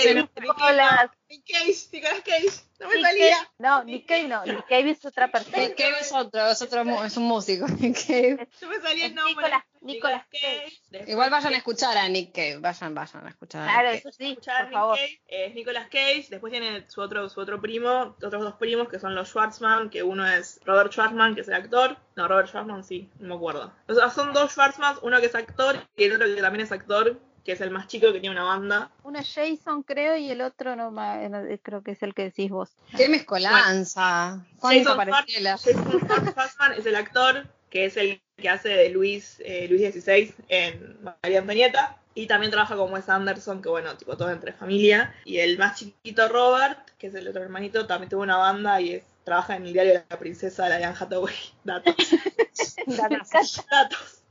Nick Cage, Nicolas Cage. No me Nick salía. No, Nick Cave no, Nick Cave es otra persona. Nick Cave es otro, es otro, es un músico. Nick Cave. No me salía el nombre. Nicolas- Nicolas Cage. Después- Igual vayan a escuchar a Nick Cave, vayan, vayan a escuchar a Claro, Nick eso sí, escuchar por Nick favor. Cage, eh, es Nicolas Cage, después tiene su otro, su otro primo, otros dos primos que son los Schwartzman, que uno es Robert Schwartzman, que es el actor, no, Robert Schwartzman sí, no me acuerdo. O sea, son dos Schwartzman, uno que es actor y el otro que también es actor, que es el más chico que tiene una banda. Uno es Jason, creo, y el otro no, no, eh, creo que es el que decís vos. Qué mezcolanza. ¿Cuánto Jason parecía Jason es el actor, que es el que hace de Luis, eh, Luis XVI en María Antonieta. Y también trabaja con Wes Anderson, que bueno, tipo todo entre familia. Y el más chiquito Robert, que es el otro hermanito, también tuvo una banda y es, trabaja en el diario de la princesa de Diane Hathaway. Datos. Datos. Datazo.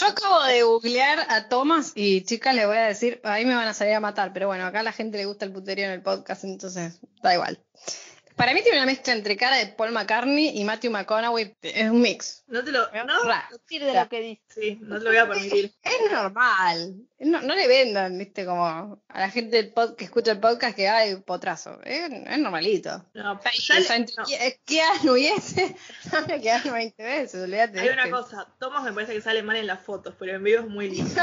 Yo acabo de googlear a Thomas y chicas le voy a decir, ahí me van a salir a matar, pero bueno, acá a la gente le gusta el puterío en el podcast, entonces da igual. Para mí tiene una mezcla entre cara de Paul McCartney y Matthew McConaughey, es un mix. No te lo. No. Decir de lo que dice. sí, no te lo voy a permitir. Es normal. No, no le vendan, viste, como a la gente del pod, que escucha el podcast que hay potrazo. Es, es normalito. No, Ya, ya le- no. Ke- Keanu y ese, dame Keanu 20 veces, olvídate. Hay una ¿viste? cosa, Thomas me parece que sale mal en las fotos, pero en vivo es muy lindo.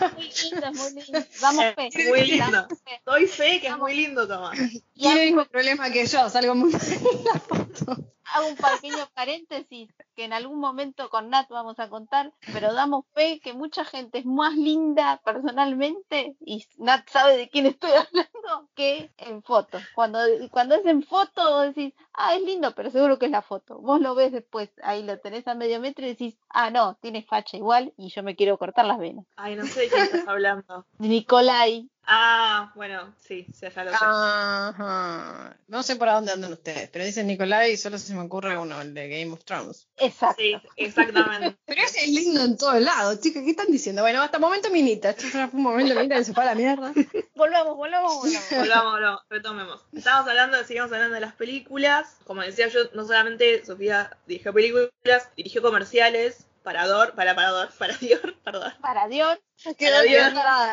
No. Muy lindo, es muy lindo. Damos fe. Es muy lindo. Doy fe que es muy lindo, Tomás. Tiene el mismo problema que yo, salgo muy mal en la foto. Hago un pequeño paréntesis que en algún momento con Nat vamos a contar, pero damos fe que mucha gente es más linda personalmente, y Nat sabe de quién estoy hablando, que en foto. Cuando, cuando es en foto, vos decís, ah, es lindo, pero seguro que es la foto. Vos lo ves después, ahí lo tenés a medio metro y decís, ah, no, tiene facha igual y yo me quiero cortar las venas. Ay, no sé de quién estás hablando. Nicolai, Ah, bueno, sí, sí, ya lo sé. Ajá. No sé por dónde andan ustedes, pero dicen Nicolai y solo se me ocurre uno, el de Game of Thrones. exacto. Sí, exactamente. Pero ese es lindo en todos lados, chicas, ¿qué están diciendo? Bueno, hasta momento minita, esto fue un momento minita que se fue a la mierda. Volvamos, volvamos, volvamos. Volvamos, volvamos, retomemos. Estábamos hablando, seguimos hablando de las películas. Como decía yo, no solamente Sofía dirigió películas, dirigió comerciales para Dor, para Parador, para Dior, perdón. Para Dios. Quedó, Dios.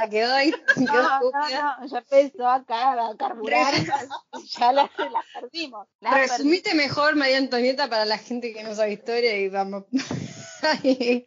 quedó ahí, No, no, no, ya empezó acá a carburar. ya la, la perdimos. La Resumite mejor María Antonieta para la gente que no sabe historia y vamos. María.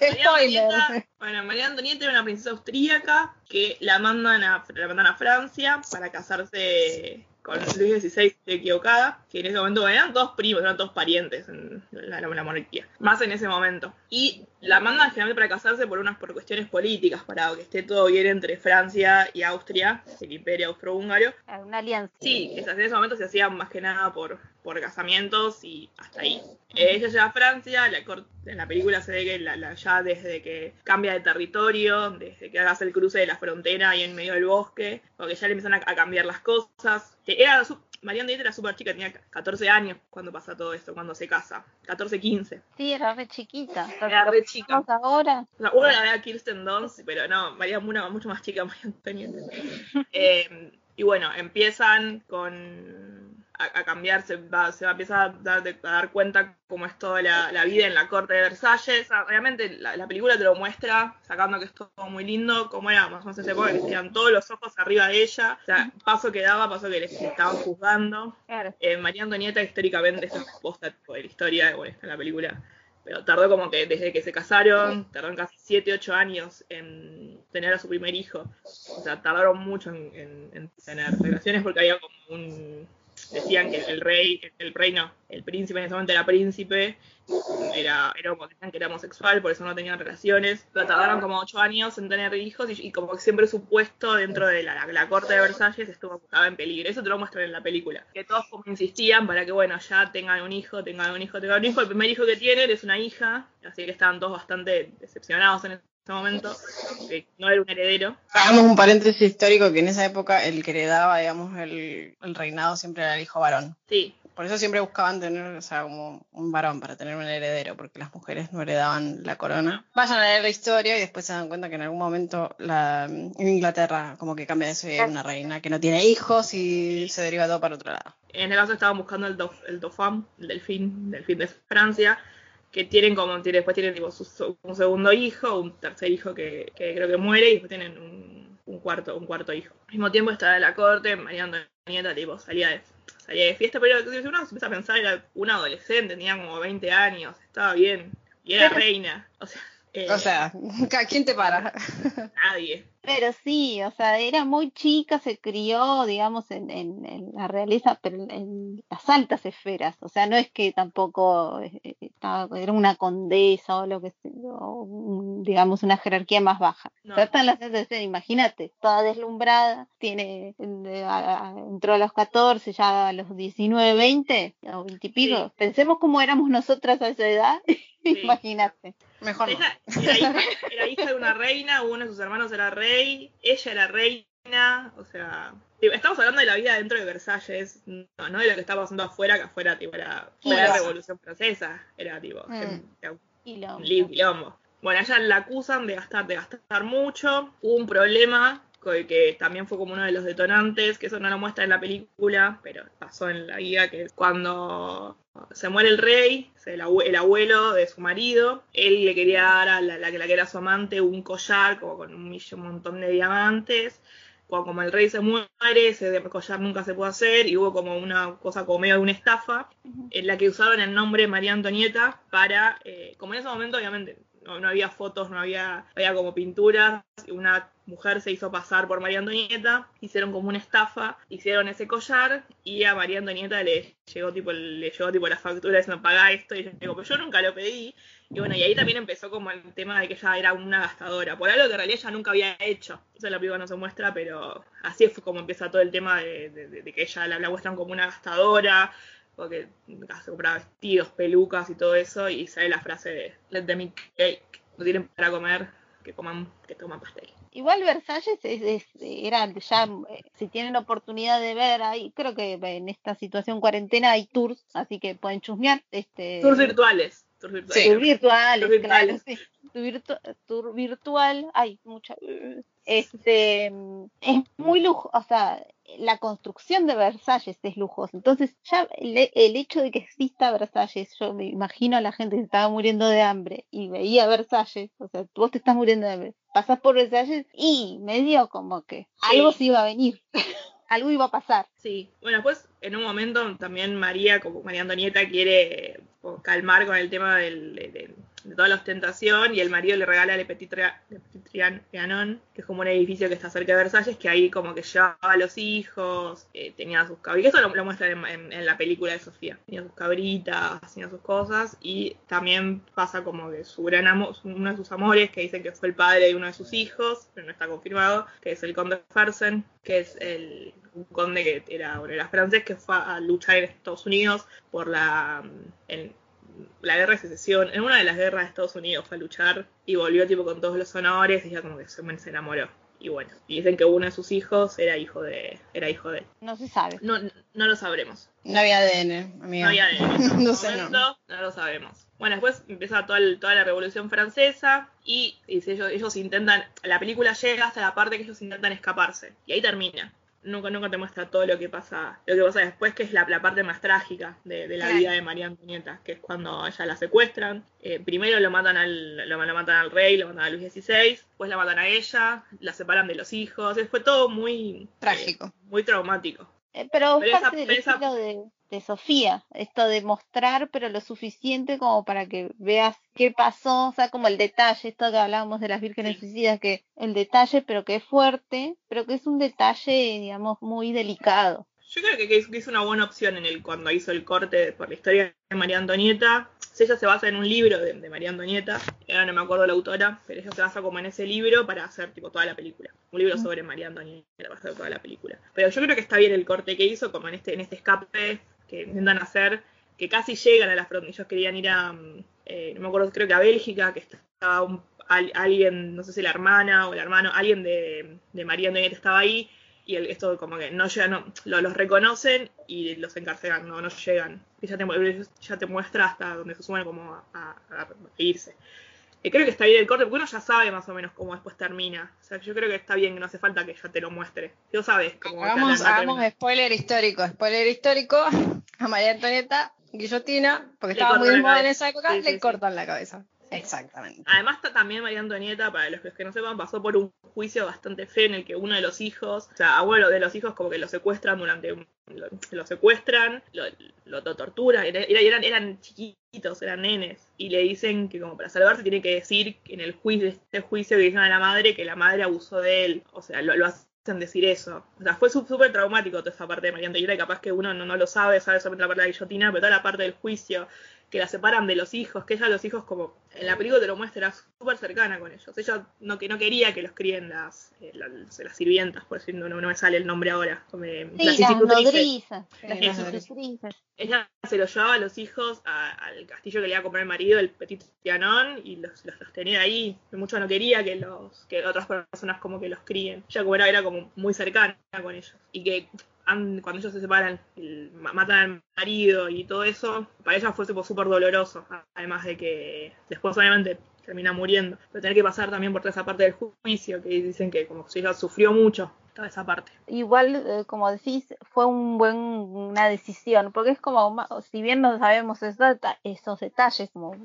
Antonieta- bueno, María Antonieta era una princesa austríaca que la mandan a, la mandan a Francia para casarse con Luis XVI, equivocada, que en ese momento eran todos primos, eran todos parientes en la, la- la monarquía, más en ese momento. Y la mandan generalmente para casarse por unas por cuestiones políticas, para que esté todo bien entre Francia y Austria, el imperio austrohúngaro. Una alianza. Sí, en ese momento se hacía más que nada por, por casamientos y hasta ahí. Ella llega a Francia, la cor- en la película se ve que la, la- ya desde que cambia de territorio, desde que hace el cruce de la frontera ahí en medio del bosque, porque ya le empiezan a, a cambiar las cosas. Era su- era súper chica, tenía 14 años cuando pasa todo esto, cuando se casa. 14, 15. Sí, era re chiquita. Era re chica. Ahora. O sea, uno la ve a Kirsten Dunst, pero no, María Muna mucho más chica, María Antonieta. Eh, y bueno, empiezan con a, a cambiarse, va, se va a empezar a dar, a dar cuenta cómo es toda la, la vida en la corte de Versalles. Ah, Realmente la, la película te lo muestra, sacando que es todo muy lindo, cómo era más o menos esa época, que tenían todos los ojos arriba de ella. O sea, paso que daba, paso que les estaban juzgando. Claro. Eh, María Antonieta históricamente es la esposa tipo, de la historia, bueno, está en la película. Pero tardó como que desde que se casaron, tardaron casi 7, 8 años en tener a su primer hijo. O sea, tardaron mucho en, en- en tener relaciones porque había como un... Decían que el rey, el rey no, el príncipe en ese momento era príncipe, era, era decían que era homosexual, por eso no tenían relaciones. Pero tardaron como 8 años en tener hijos y, como que siempre su puesto dentro de la, corte de Versalles estuvo estaba en peligro. Eso te lo muestran en la película. Que todos como insistían para que, bueno, ya tengan un hijo, tengan un hijo, tengan un hijo. El primer hijo que tienen es una hija, así que estaban todos bastante decepcionados en ese momento, que no era un heredero. Hagamos un paréntesis histórico que en esa época el que heredaba, digamos, el, el reinado siempre era el hijo varón. Sí, Por eso siempre buscaban tener, o sea, como un varón para tener un heredero, porque las mujeres no heredaban la corona. Vayan a leer la historia y después se dan cuenta que en algún momento la, en Inglaterra como que cambia de eso y hay una reina que no tiene hijos y se deriva todo para otro lado. En el caso estaban buscando el, dof, el Dauphin, el delfín, delfín de Francia, que tienen como, después tienen tipo, su- un segundo hijo, un tercer hijo que, que creo que muere, y después tienen un, un cuarto, un cuarto hijo. Al mismo tiempo estaba en la corte, María Antonieta tipo, salía de, salía de fiesta, pero uno se empieza a pensar, era una adolescente, tenía como 20 años, estaba bien, y era reina. O sea, eh, O sea, ¿a quién te para? nadie. Pero sí, o sea, era muy chica, se crió, digamos, en, en- en la realeza, pero en, en las altas esferas. O sea, no es que tampoco eh, estaba- era una condesa o lo que sea, o un- digamos, una jerarquía más baja. No. O sea, está en las altas esferas, imagínate, toda deslumbrada, tiene, eh, entró a los 14, ya a los 19, 20, o 20 y pico. Sí. Pensemos cómo éramos nosotras a esa edad, imagínate. Mejor no. Era hija, era hija de una reina, uno de sus hermanos era rey, ella era reina, o sea, estamos hablando de la vida dentro de Versalles, no, no de lo que está pasando afuera, que afuera tipo, era, la revolución francesa, era tipo Mm. era quilombo. Bueno, a ella la acusan de gastar, de gastar mucho, hubo un problema que, que también fue como uno de los detonantes, que eso no lo muestra en la película, pero pasó en la guía, que es cuando se muere el rey, el, abue- el abuelo de su marido, él le quería dar a la, la que la que era su amante un collar como con un, millón, un montón de diamantes. Cuando como el rey se muere, ese collar nunca se pudo hacer y hubo como una cosa como medio de una estafa en la que usaron el nombre María Antonieta para, eh, como en ese momento obviamente no, había fotos, no había, había como pinturas, una mujer se hizo pasar por María Antonieta, hicieron como una estafa, hicieron ese collar y a María Antonieta le llegó tipo, le llegó tipo la factura diciendo paga esto y ella digo, pero yo nunca lo pedí. Y bueno, y ahí también empezó como el tema de que ella era una gastadora, por algo que en realidad ella nunca había hecho. Eso la película no se muestra, pero así fue como empieza todo el tema de que ella la, la muestran como una gastadora, porque se compraba vestidos, pelucas y todo eso, y sale la frase de let them eat cake, no tienen para comer, que coman, que toman pastel. Igual Versalles es, es- era ya, eh, si tienen oportunidad de ver ahí, creo que en esta situación cuarentena hay tours, así que pueden chusmear. Este, Tours virtuales. Tours virtuales. virtuales, Tours claro, virtuales. sí. Tour, virtu- tour virtual, hay mucha. Este, es muy lujo, o sea, la construcción de Versalles es lujosa. Entonces, ya el, el hecho de que exista Versalles, yo me imagino a la gente que estaba muriendo de hambre y veía Versalles, o sea, vos te estás muriendo de hambre, pasás por Versalles y medio como que algo se iba a venir, algo iba a pasar. Sí, bueno, después en un momento también María, como María Antonieta, quiere eh, calmar con el tema del- de, de- toda la ostentación y el marido le regala Le Petit, Trianon, que es como un edificio que está cerca de Versalles, que ahí como que llevaba a los hijos, eh, tenía sus cabritas, eso lo, lo muestran en, en- en la película de Sofía, tenía sus cabritas, tenía sus cosas, y también pasa como que su gran amor, uno de sus amores, que dicen que fue el padre de uno de sus hijos, pero no está confirmado, que es el conde Fersen, que es el un conde que era, bueno, era francés, que fue a luchar en Estados Unidos por la... en- la guerra de secesión, en una de las guerras de Estados Unidos fue a luchar y volvió tipo con todos los honores y ya como que se, se enamoró. Y bueno, y dicen que uno de sus hijos era hijo de, era hijo de él. No se sabe. No, no lo sabremos. No había ADN, amiga. No había en no ese sé, no. momento, no lo sabemos. Bueno, después empieza toda, el- toda la Revolución Francesa y, dice, ellos, ellos intentan, la película llega hasta la parte que ellos intentan escaparse y ahí termina. Nunca, nunca te muestra todo lo que pasa, lo que pasa después, que es la, la parte más trágica de, de la Claro. vida de María Antonieta, que es cuando ella la secuestran. Eh, primero lo matan al, lo, lo matan al rey, lo matan a Luis XVI, después la matan a ella, la separan de los hijos. Fue todo muy eh, Trágico. muy traumático. Eh, Pero, Pero es esa- parte del pero esa- estilo de, de Sofía, esto de mostrar, pero lo suficiente como para que veas qué pasó, o sea, como el detalle, esto que hablábamos de las vírgenes Sí. suicidas, que el detalle, pero que es fuerte, pero que es un detalle, digamos, muy delicado. Yo creo que que hizo una buena opción en el cuando hizo el corte por la historia de María Antonieta. Ella se basa en un libro de, de María Antonieta, ahora no me acuerdo la autora, pero ella se basa como en ese libro para hacer tipo toda la película. Un libro sobre María Antonieta para hacer toda la película. Pero yo creo que está bien el corte que hizo, como en este, en este escape que intentan hacer, que casi llegan a las fronteras. Ellos querían ir a, mm, eh, no me acuerdo, creo que a Bélgica, que estaba un- al- alguien, no sé si la hermana o el hermano, alguien de, de María Antonieta estaba ahí y el- esto como que no llegan, no, lo- los reconocen y los encarcelan, no, no llegan. Y ya te, mu- ya te muestra hasta donde se suben como a, a- a irse. Eh, creo que está bien el corte, porque uno ya sabe más o menos cómo después termina. O sea, yo creo que está bien que no hace falta que ya te lo muestre. Tú sabes cómo Hagamos, hagamos spoiler histórico. Spoiler histórico. A María Antonieta, guillotina, porque Le estaba muy de moda en esa época, Sí, le sí, sí. cortan la cabeza. Exactamente. Además, ta- también María Antonieta, para los que no sepan, pasó por un juicio bastante feo en el que uno de los hijos, o sea, abuelo de los hijos, como que lo secuestran durante. un- Lo, secuestran, lo, lo- lo torturan, era- era- eran, eran chiquitos, eran nenes, y le dicen que, como para salvarse, tiene que decir en el juicio, este juicio que dicen a la madre que la madre abusó de él, o sea, lo, lo hacen decir eso. O sea, fue súper traumático toda esa parte de María Antonieta, y capaz que uno no, no lo sabe, sabe solamente la parte de la guillotina, pero toda la parte del juicio que la separan de los hijos, que ella los hijos como en la película te lo muestra, era súper cercana con ellos. Ella no que no quería que los críen las, eh, las, las sirvientas, por decir, no, no, me sale el nombre ahora. como, eh, Sí, las las nodrizas. Las. Ella se los llevaba a los hijos a- al castillo que le iba a comprar el marido, el Petit Trianon, y los, los, los tenía ahí. Mucho no quería que los que otras personas como que los críen. Ella como era, era como muy cercana con ellos. Y que an- cuando ellos se separan, matan al marido y todo eso, para ella fue súper doloroso. Además de que después obviamente termina muriendo. Pero tener que pasar también por toda esa parte del juicio, que dicen que como si ella sufrió mucho toda esa parte. Igual, eh, como decís, fue un buen, una decisión, porque es como, si bien no sabemos esos, esos detalles, como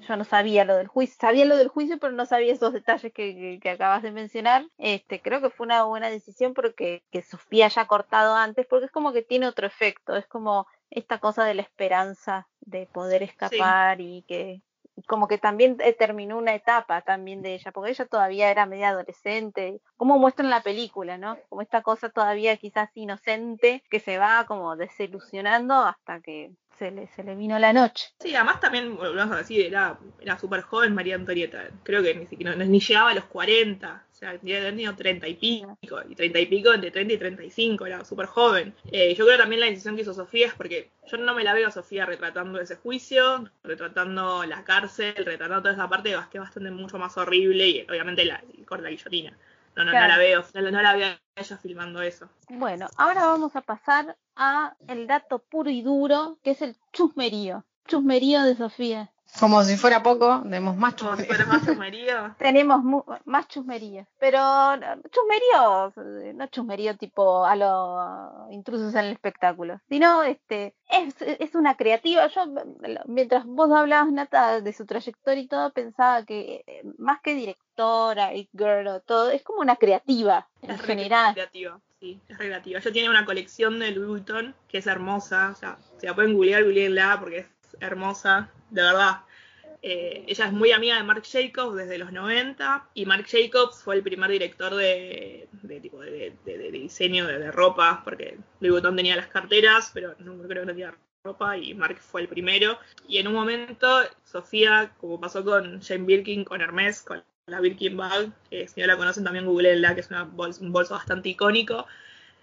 yo no sabía lo del juicio, sabía lo del juicio, pero no sabía esos detalles que, que, que acabas de mencionar, este, creo que fue una buena decisión porque que Sofía haya cortado antes, porque es como que tiene otro efecto, es como esta cosa de la esperanza de poder escapar y que como que también eh, terminó una etapa también de ella, porque ella todavía era media adolescente, como muestra en la película, ¿no? Como esta cosa todavía quizás inocente que se va como desilusionando hasta que se le, se le vino la noche. Sí, además también, volvemos a decir, era, era súper joven María Antonieta. Creo que ni siquiera ni llegaba a los 40. O sea, tenido 30 y pico. Y 30 y pico, entre 30 y 35, era súper joven. Eh, yo creo también la decisión que hizo Sofía es porque yo no me la veo a Sofía retratando ese juicio, retratando la cárcel, retratando toda esa parte que es bastante mucho más horrible y obviamente la, la guillotina. No, no, Claro. no la veo, no, la- no la veo a ella filmando eso. Bueno, ahora vamos a pasar a el dato puro y duro, que es el chusmerío. Chusmerío de Sofía. Como si fuera poco, demos más Como si chusmerío. fuera más chusmerío. Tenemos mu- más chusmeríos, pero no- chusmeríos, eh, no chusmerío tipo a los intrusos en el espectáculo, sino este es, es una creativa. Yo, mientras vos hablabas, Nata, de su trayectoria y todo, pensaba que eh, más que directora, y girl o todo, es como una creativa en Es general. creativa, sí, es re creativa. Ella tiene una colección de Louis Vuitton que es hermosa, o sea, si la pueden googlear, googleenla porque es hermosa, de verdad. Eh, ella es muy amiga de Marc Jacobs desde los 90 y Marc Jacobs fue el primer director de, tipo de, diseño de, ropa, porque Louis Vuitton tenía las carteras, pero no creo que no tenía ropa y Marc fue el primero. Y en un momento, Sofía, como pasó con Jane Birkin, con Hermes, con la Birkin Bag, que si no la conocen también googleenla, que es una un bolso bastante icónico.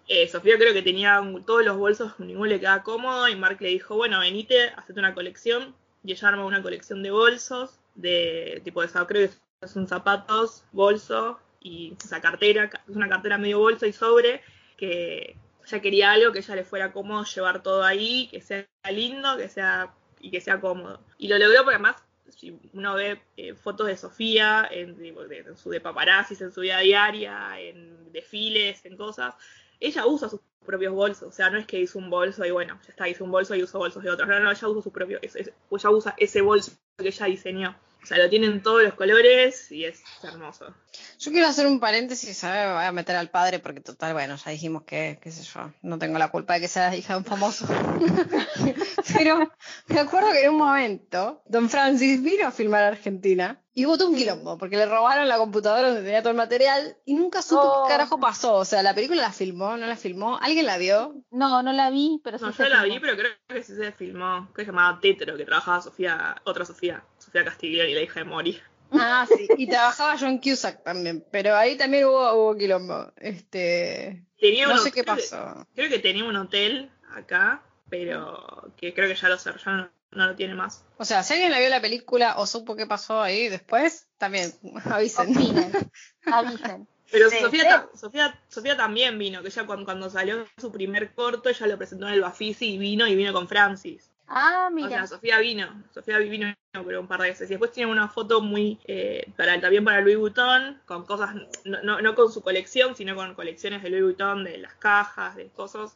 Eh, Sofía creo que tenía todos los bolsos, ninguno le quedaba cómodo y Marc le dijo, bueno, venite, hacete una colección. Y ella armó una colección de bolsos, de tipo de, creo que son zapatos, bolso y esa cartera, ca- es una cartera medio bolso y sobre, que ella quería algo que ella le fuera cómodo llevar todo ahí, que sea lindo, que sea y que sea cómodo. Y lo logró porque además si uno ve eh, fotos de Sofía en, de, de paparazzis en su vida diaria, en desfiles, en cosas, ella usa sus propios bolsos, o sea, no es que hizo un bolso y bueno, ya está, hizo un bolso y usó bolsos de otros, no, no, ella usa su propio, ella usa ese bolso que ella diseñó. O sea, lo tienen todos los colores y es hermoso. Yo quiero hacer un paréntesis, a ver, voy a meter al padre porque total, bueno, ya dijimos que, qué sé yo, no tengo la culpa de que sea hija de un famoso. Pero me acuerdo que en un momento Don Francis vino a filmar a Argentina y hubo todo un quilombo porque le robaron la computadora donde tenía todo el material y nunca supo Oh. qué carajo pasó. O sea, la película la filmó, no la filmó, alguien la vio. No, no la vi, pero sí No, se yo la filmó. vi, pero creo que sí se filmó, que se llamaba Tetro, que trabajaba Sofía, otra Sofía, Sofía Castiglioni, la hija de Mori. Ah, sí. Y trabajaba John Cusack también, pero ahí también hubo, hubo quilombo. Este, Tenía no un- sé qué creo que- pasó. Creo que tenía un hotel acá, pero que creo que ya lo cerró, ya no, no lo tiene más. O sea, si alguien la vio la película o supo qué pasó ahí después, también avisen. Opinen, avisen. Pero Sí, Sofía, sí. Sofía, Sofía también vino, que ella cuando, cuando salió su primer corto, ella lo presentó en el Bafisi y vino y vino con Francis. Ah, O mira. sea, Sofía vino, Sofía vino pero un par de veces. Y después tiene una foto muy, eh, para, también para Louis Vuitton, con cosas, no, no, no con su colección, sino con colecciones de Louis Vuitton, de las cajas, de cosas,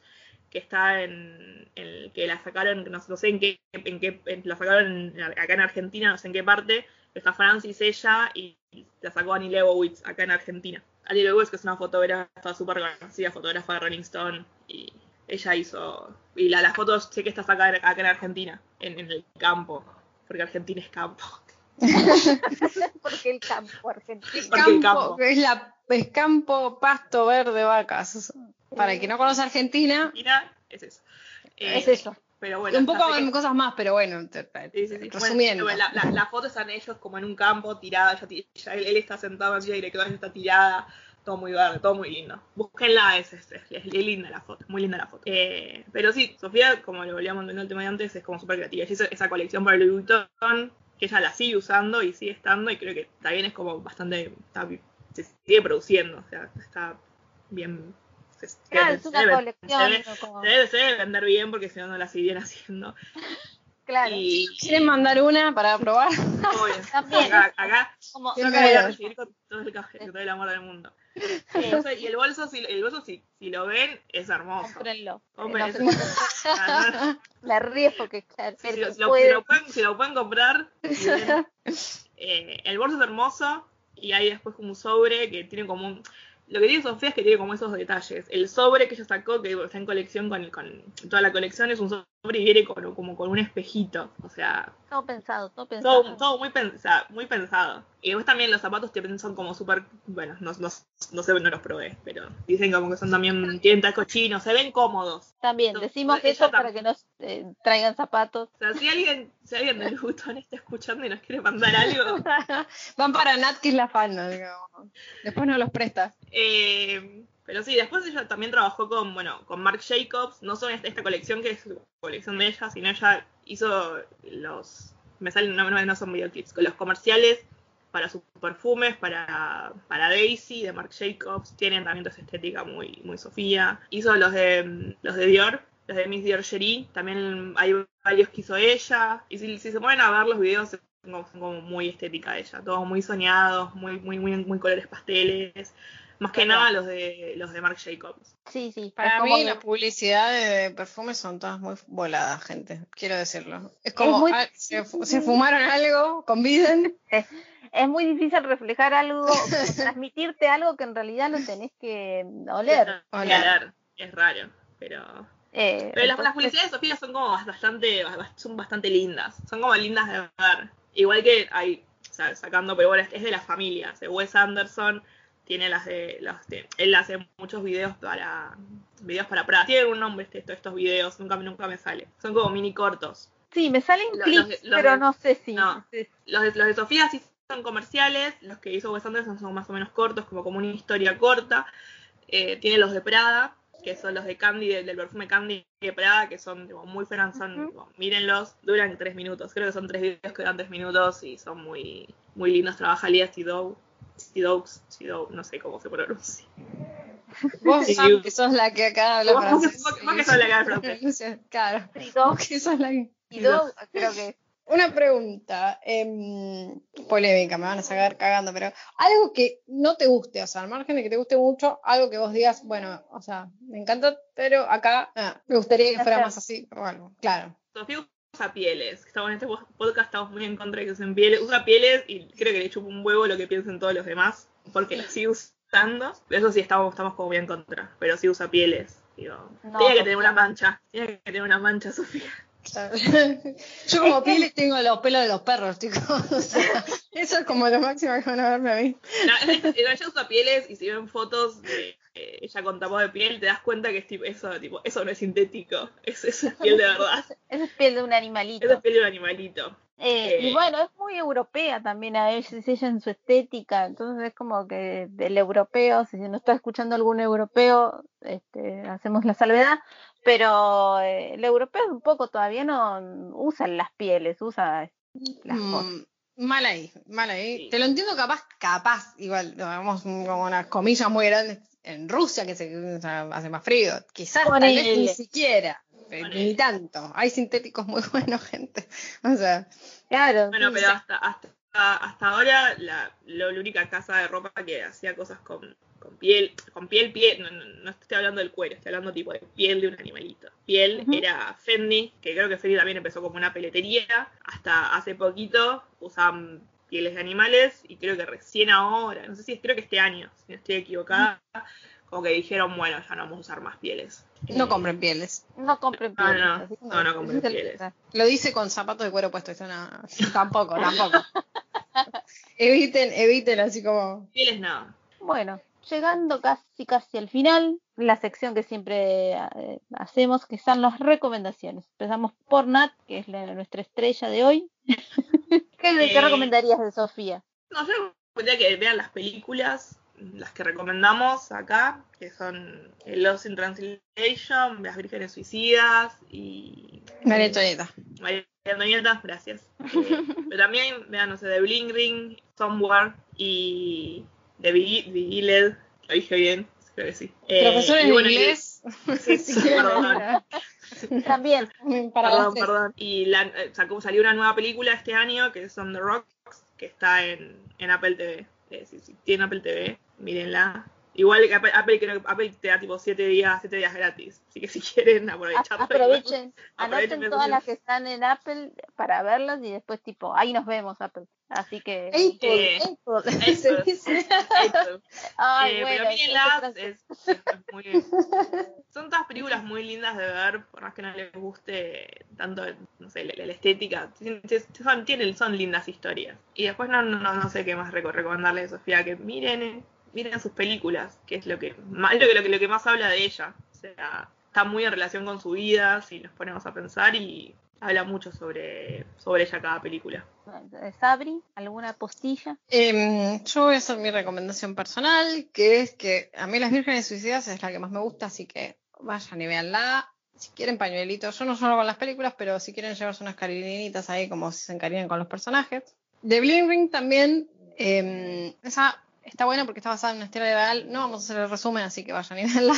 que está en, en- que la sacaron, no, no sé en qué, en qué, en- la sacaron acá en Argentina, no sé en qué parte, está Francis, ella, y la sacó Annie Leibovitz acá en Argentina. Annie Leibovitz, que es una fotógrafa súper conocida, fotógrafa de Rolling Stone, y ella hizo, y la, las fotos sé que está sacada acá en Argentina, en, en el campo, porque Argentina es campo. Porque el campo argentino. Porque el campo. Es, la, es campo, pasto verde, vacas. Para el que no conoce Argentina, Argentina es eso. Eh, Es eso. Pero bueno, un poco que- cosas más, pero bueno, te- te- Sí, sí, sí. resumiendo. Bueno, la, la, la foto están ellos como en un campo, tirada, ella ti- ella- él, él está sentado en silla directora, ella está tirada, todo muy verde, todo muy lindo. Búsquenla, es, es, es, es linda la foto, muy linda la foto. Eh, pero sí, Sofía, como lo volvíamos en el tema de antes, es como súper creativa. Hizo esa colección para Louis Vuitton, que ella la sigue usando y sigue estando, y creo que también es como bastante, está se sigue produciendo, o sea, está bien... se- Claro, se es una debe- colección. se debe-. Como- se debe, se debe vender bien porque si no, no la seguirían haciendo. claro. Y, ¿Quieren mandar una para probar? Obvio. También. Acá, acá como- yo acá voy a recibir con todo el, café, todo el amor del mundo. Y el bolso, si, el bolso si, si lo ven, es hermoso. Cómprenlo. Compren No, no, Me río porque claro, si, lo, que si lo- puede- si lo pueden, si lo pueden comprar, eh, el bolso es hermoso y hay después como un sobre que tiene como un... Lo que tiene Sofía es que tiene como esos detalles. El sobre que ella sacó, que está en colección con, con toda la colección, es un sobre y viene con, como con un espejito. O sea, todo pensado, todo pensado. todo, todo muy, pensa- muy pensado. Y después también los zapatos son como súper, bueno, no, no, no sé, no los probé, pero dicen como que son también, tienen tacos chinos, se ven cómodos. También, decimos eso para que nos eh, traigan zapatos. O sea, si alguien, si alguien del Butón está escuchando y nos quiere mandar algo, Van para Nat, que es la fan, digamos. Después no los presta. Eh, pero sí, después ella también trabajó con, bueno, con Marc Jacobs, no solo esta, esta colección que es colección de ella, sino ella hizo los, me salen, no, no, son videoclips, con los comerciales para sus perfumes, para, para Daisy, de Marc Jacobs, tienen también esa estética muy, muy Sofía. Hizo los de los de Dior, los de Miss Dior Cherie, también hay varios que hizo ella. Y si, se ponen a ver los videos, son como, son como muy estética ella, todos muy soñados, muy, muy, muy, muy colores pasteles. Más que nada los de los de Marc Jacobs. Sí, sí. Para es como mí que- las publicidades de perfumes son todas muy voladas, gente. Quiero decirlo. Es como, muy- ah, se, se fumaron algo, conviden. es muy difícil reflejar algo, transmitirte algo que en realidad lo tenés que oler. Oler. Es raro, pero... Eh, Pero las, publicidades de Sofía son como bastante, son bastante lindas. Son como lindas de ver. Igual que hay, o sea, sacando, pero bueno, es de las familias. de Wes Anderson tiene las de, las de- él hace muchos videos para videos para Prada. Tiene un nombre este, estos videos, nunca, nunca me sale. Son como mini cortos. Sí, me salen Lo- clips, los los pero no sé si. no. Los de, los de Sofía sí son comerciales, los que hizo Wes Anderson son más o menos cortos, como, como una historia corta. Eh, tiene los de Prada, que son los de Candy, del, del perfume Candy de Prada, que son tipo, muy son, Ujú. tipo, mírenlos, duran tres minutos. Creo que son tres videos que duran tres minutos y son muy, muy lindos. Trabaja Lia Sidow, Sidow, Sidow, no sé cómo se pronuncia. Vos, Sí. Sam, que sos la que acá habla francés. vos que- vos que sos la que habla francés. Claro. Vos que sos la que... Creo que. Una pregunta, em, polémica, me van a sacar cagando, pero algo que no te guste, o sea, al margen de que te guste mucho, algo que vos digas, bueno, o sea, me encanta, pero acá ah, me gustaría que fuera más así o algo, claro. Sofía usa pieles. Estamos en este podcast, estamos muy en contra de que usen pieles. Usa pieles y creo que le chupa un huevo lo que piensen todos los demás, porque las sigue usando. Eso sí, estamos, estamos como muy en contra, pero sí usa pieles. Digo, No, tiene que tener una mancha. Tiene que tener una mancha, Sofía. Yo como pieles tengo los pelos de los perros, chicos. O sea, eso es como lo máximo que van a verme a mí. No, ella usa pieles y si ven fotos de ella con tapado de piel, te das cuenta que es tipo, eso, tipo, eso no es sintético. Es, eso es piel de verdad. Esa es piel de un animalito. Eso es piel de un animalito. Eh, Eh, y bueno, es muy europea también a veces ella en su estética, entonces es como que del europeo, si no está escuchando algún europeo, este, hacemos la salvedad, pero eh, el europeo un poco todavía no usa las pieles, usa las cosas. Mm, mal ahí, mal ahí. Sí. Te lo entiendo capaz, capaz, igual, vamos como unas comillas muy grandes en Rusia que se o sea, hace más frío. Quizás tal vez ni siquiera. eh, Ponele. Ni tanto. Hay sintéticos muy buenos, gente. O sea, Claro, Bueno, pero hasta, hasta, hasta ahora la, la única casa de ropa que hacía cosas con, con piel, con piel, piel, no, no, no estoy hablando del cuero, estoy hablando tipo de piel de un animalito. Piel era Fendi, que creo que Fendi también empezó como una peletería, hasta hace poquito usaban pieles de animales y creo que recién ahora, no sé si creo que este año, si no estoy equivocada, como que dijeron, bueno, ya no vamos a usar más pieles. no Eh, compren pieles. no compren No, pieles. no, como- no, no compren pieles. Lo dice con zapatos de cuero puesto. Eso no, tampoco, tampoco. eviten, eviten así como. Pieles no. Bueno, llegando casi casi al final, la sección que siempre eh, hacemos, que son las recomendaciones. Empezamos por Nat, que es la- nuestra estrella de hoy. ¿Qué, qué Eh, recomendarías de Sofía? No, yo recomendaría que vean las películas, las que recomendamos acá, que son Lost in Translation, Las Vírgenes Suicidas y María Antonieta. María Antonieta, gracias. Eh, pero también vean, no sé, The Bling Ring, Somewhere y The Beguiled, lo dije bien, creo que sí. Eh, Profesores de bueno, inglés. Sí, sí, perdón. También. Para perdón, tres. perdón. Y la, eh, sacó, salió una nueva película este año que es On the Rocks, que está en, en Apple TV. Eh, si, si tienen Apple TV, mírenla. Igual que Apple, Apple creo que Apple te da tipo 7 días, siete días gratis. Así que si quieren aprovechar. A- Aprovechen, Aprovechen todas las que están en Apple para verlas y después tipo, ahí nos vemos Apple. Así que... Apple, Eh, Apple, Apple. Eso. Ay, Eh, bueno, pero mírenlas, es, es muy- son todas películas muy lindas de ver, por más que no les guste tanto, no sé, la, la estética, son, tienen, son lindas historias. Y después no, no, no sé qué más reco- recomendarle a Sofía, que miren, eh, miren sus películas, que es lo que, más, lo que, lo que, lo que más habla de ella. O sea, está muy en relación con su vida, si nos ponemos a pensar, y habla mucho sobre, sobre ella cada película. Eh, Sabri, ¿alguna postilla? Em, yo voy a hacer mi recomendación personal, que es que a mí Las Vírgenes Suicidas es la que más me gusta, así que vayan y véanla. Si quieren pañuelitos, yo no solo con las películas, pero si quieren llevarse unas cariñitas ahí, como si se encariñan con los personajes. The Bling Ring también, em, esa está buena porque está basada en una historia real. No vamos a hacer el resumen, así que vayan y véanla.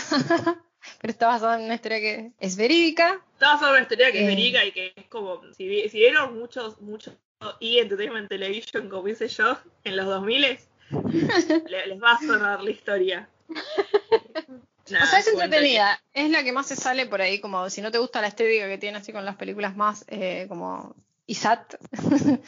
pero está basada en una historia que es verídica. Estaba sobre una historia que es Eh. verídica y que es como, si, si vieron muchos, muchos y Entertainment Television, como hice yo, en los 2000 le- les va a sonar la historia. O sea, es entretenida. Es la que más se sale por ahí, como si no te gusta la estética que tiene así con las películas más eh, como ISAT,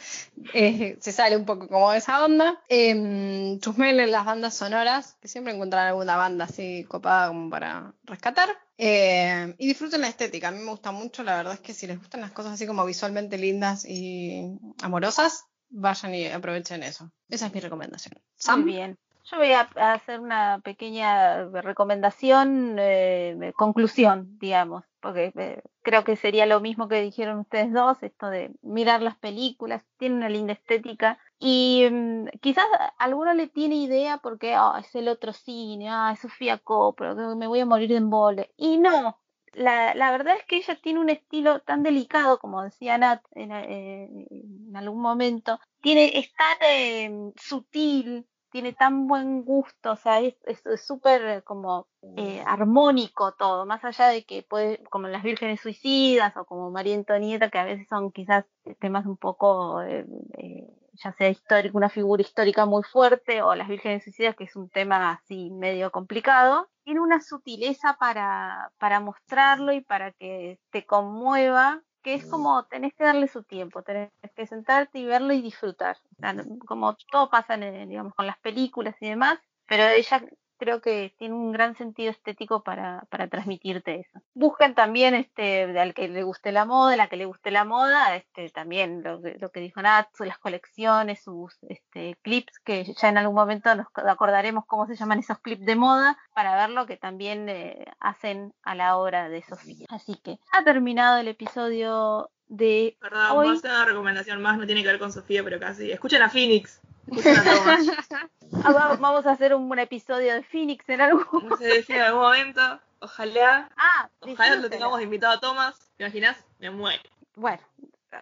eh, se sale un poco como de esa onda. Eh, chusmelen las bandas sonoras, que siempre encuentran alguna banda así copada como para rescatar. Eh, y disfruten la estética, a mí me gusta mucho, la verdad es que si les gustan las cosas así como visualmente lindas y amorosas, vayan y aprovechen eso. Esa es mi recomendación. Muy Sam, bien. Yo voy a, hacer una pequeña recomendación, eh, conclusión, digamos, porque eh, creo que sería lo mismo que dijeron ustedes dos, esto de mirar las películas, tiene una linda estética y mm, quizás alguno le tiene idea porque ah, es el otro cine, ah, es Sofía Coppola, me voy a morir de embole. Y no, la, la verdad es que ella tiene un estilo tan delicado, como decía Nat en, eh, en algún momento, tiene, es tan eh, sutil, tiene tan buen gusto, o sea, es súper como eh, armónico todo, más allá de que puede, como las vírgenes suicidas o como María Antonieta, que a veces son quizás temas un poco, eh, eh, ya sea histórico, una figura histórica muy fuerte, o las vírgenes suicidas, que es un tema así medio complicado, tiene una sutileza para, para mostrarlo y para que te conmueva que es como tenés que darle su tiempo, tenés que sentarte y verlo y disfrutar. O sea, no- como todo pasa, en, digamos, con las películas y demás, pero ella creo que tiene un gran sentido estético para, para transmitirte eso. Busquen también este, al que le guste la moda, a la que le guste la moda, este, también lo, que- lo que dijo Nat, sus- las colecciones, sus este, clips, que ya en algún momento nos acordaremos cómo se llaman esos clips de moda, para ver lo que también eh, hacen a la obra de Sofía. Así que ha terminado el episodio de Perdón, Hoy- voy a hacer una recomendación más, no tiene que ver con Sofía, pero casi. Escuchen a Phoenix. Ah, va- vamos a hacer un, un episodio de Phoenix en algún No se decía en algún momento. Ojalá. Ah, Ojalá lo tengamos invitado a Thomas. ¿Te imaginas? Me muero. Bueno,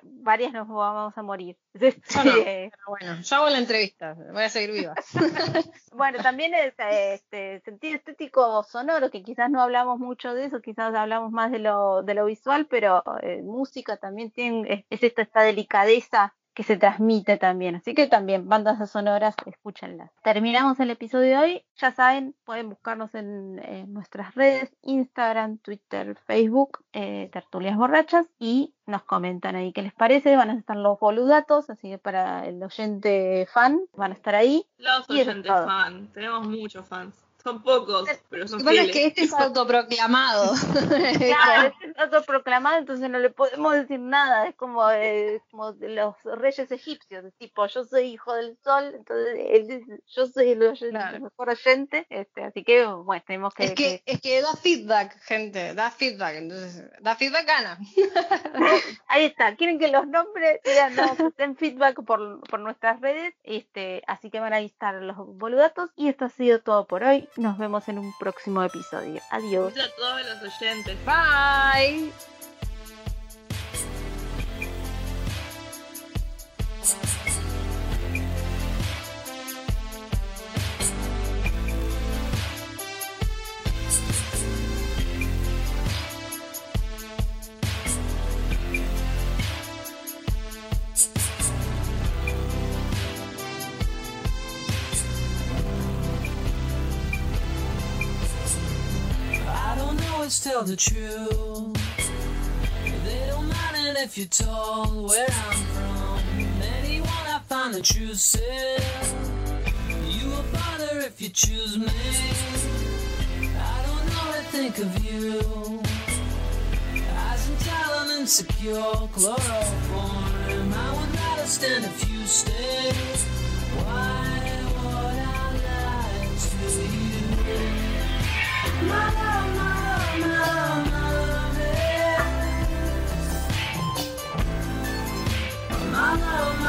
varias nos vamos a morir. No. Este, Pero bueno, yo hago la entrevista, voy a seguir viva. bueno, también es este sentido estético sonoro, que quizás no hablamos mucho de eso, quizás hablamos más de lo, de lo visual, pero eh, música también tiene, es, es esta, esta delicadeza que se transmite también. Así que también, bandas sonoras, escúchenlas. Terminamos el episodio de hoy. Ya saben, pueden buscarnos en, en nuestras redes, Instagram, Twitter, Facebook, eh, Tertulias Borrachas, y nos comentan ahí qué les parece. Van a estar los boludatos, así que para el oyente fan van a estar ahí. Los oyentes fan. Tenemos muchos fans. Son pocos, pero son Lo que pasa es fieles. que este es autoproclamado. Claro, este es autoproclamado, entonces no le podemos decir nada. Es como, eh, como de los reyes egipcios, tipo, yo soy hijo del sol, entonces él dice, yo soy el, oy- el Claro. mejor oyente. Este, así que, bueno, tenemos que. Es que, es que da feedback, gente, da feedback, entonces, da feedback gana. Ahí está, quieren que los nombres den feedback por, por nuestras redes, este, así que van a estar los boludatos. Y esto ha sido todo por hoy. Nos vemos en un próximo episodio. Adiós. Muchas a todos los oyentes. Bye. tell the truth. They don't mind it if you're told where I'm from. Anyone I find the truth in. You will bother if you choose me. I don't know what to think of you. Eyes and talent insecure, chloroform. I would rather stand if you stayed. Why would I lie to you? My love, my Follow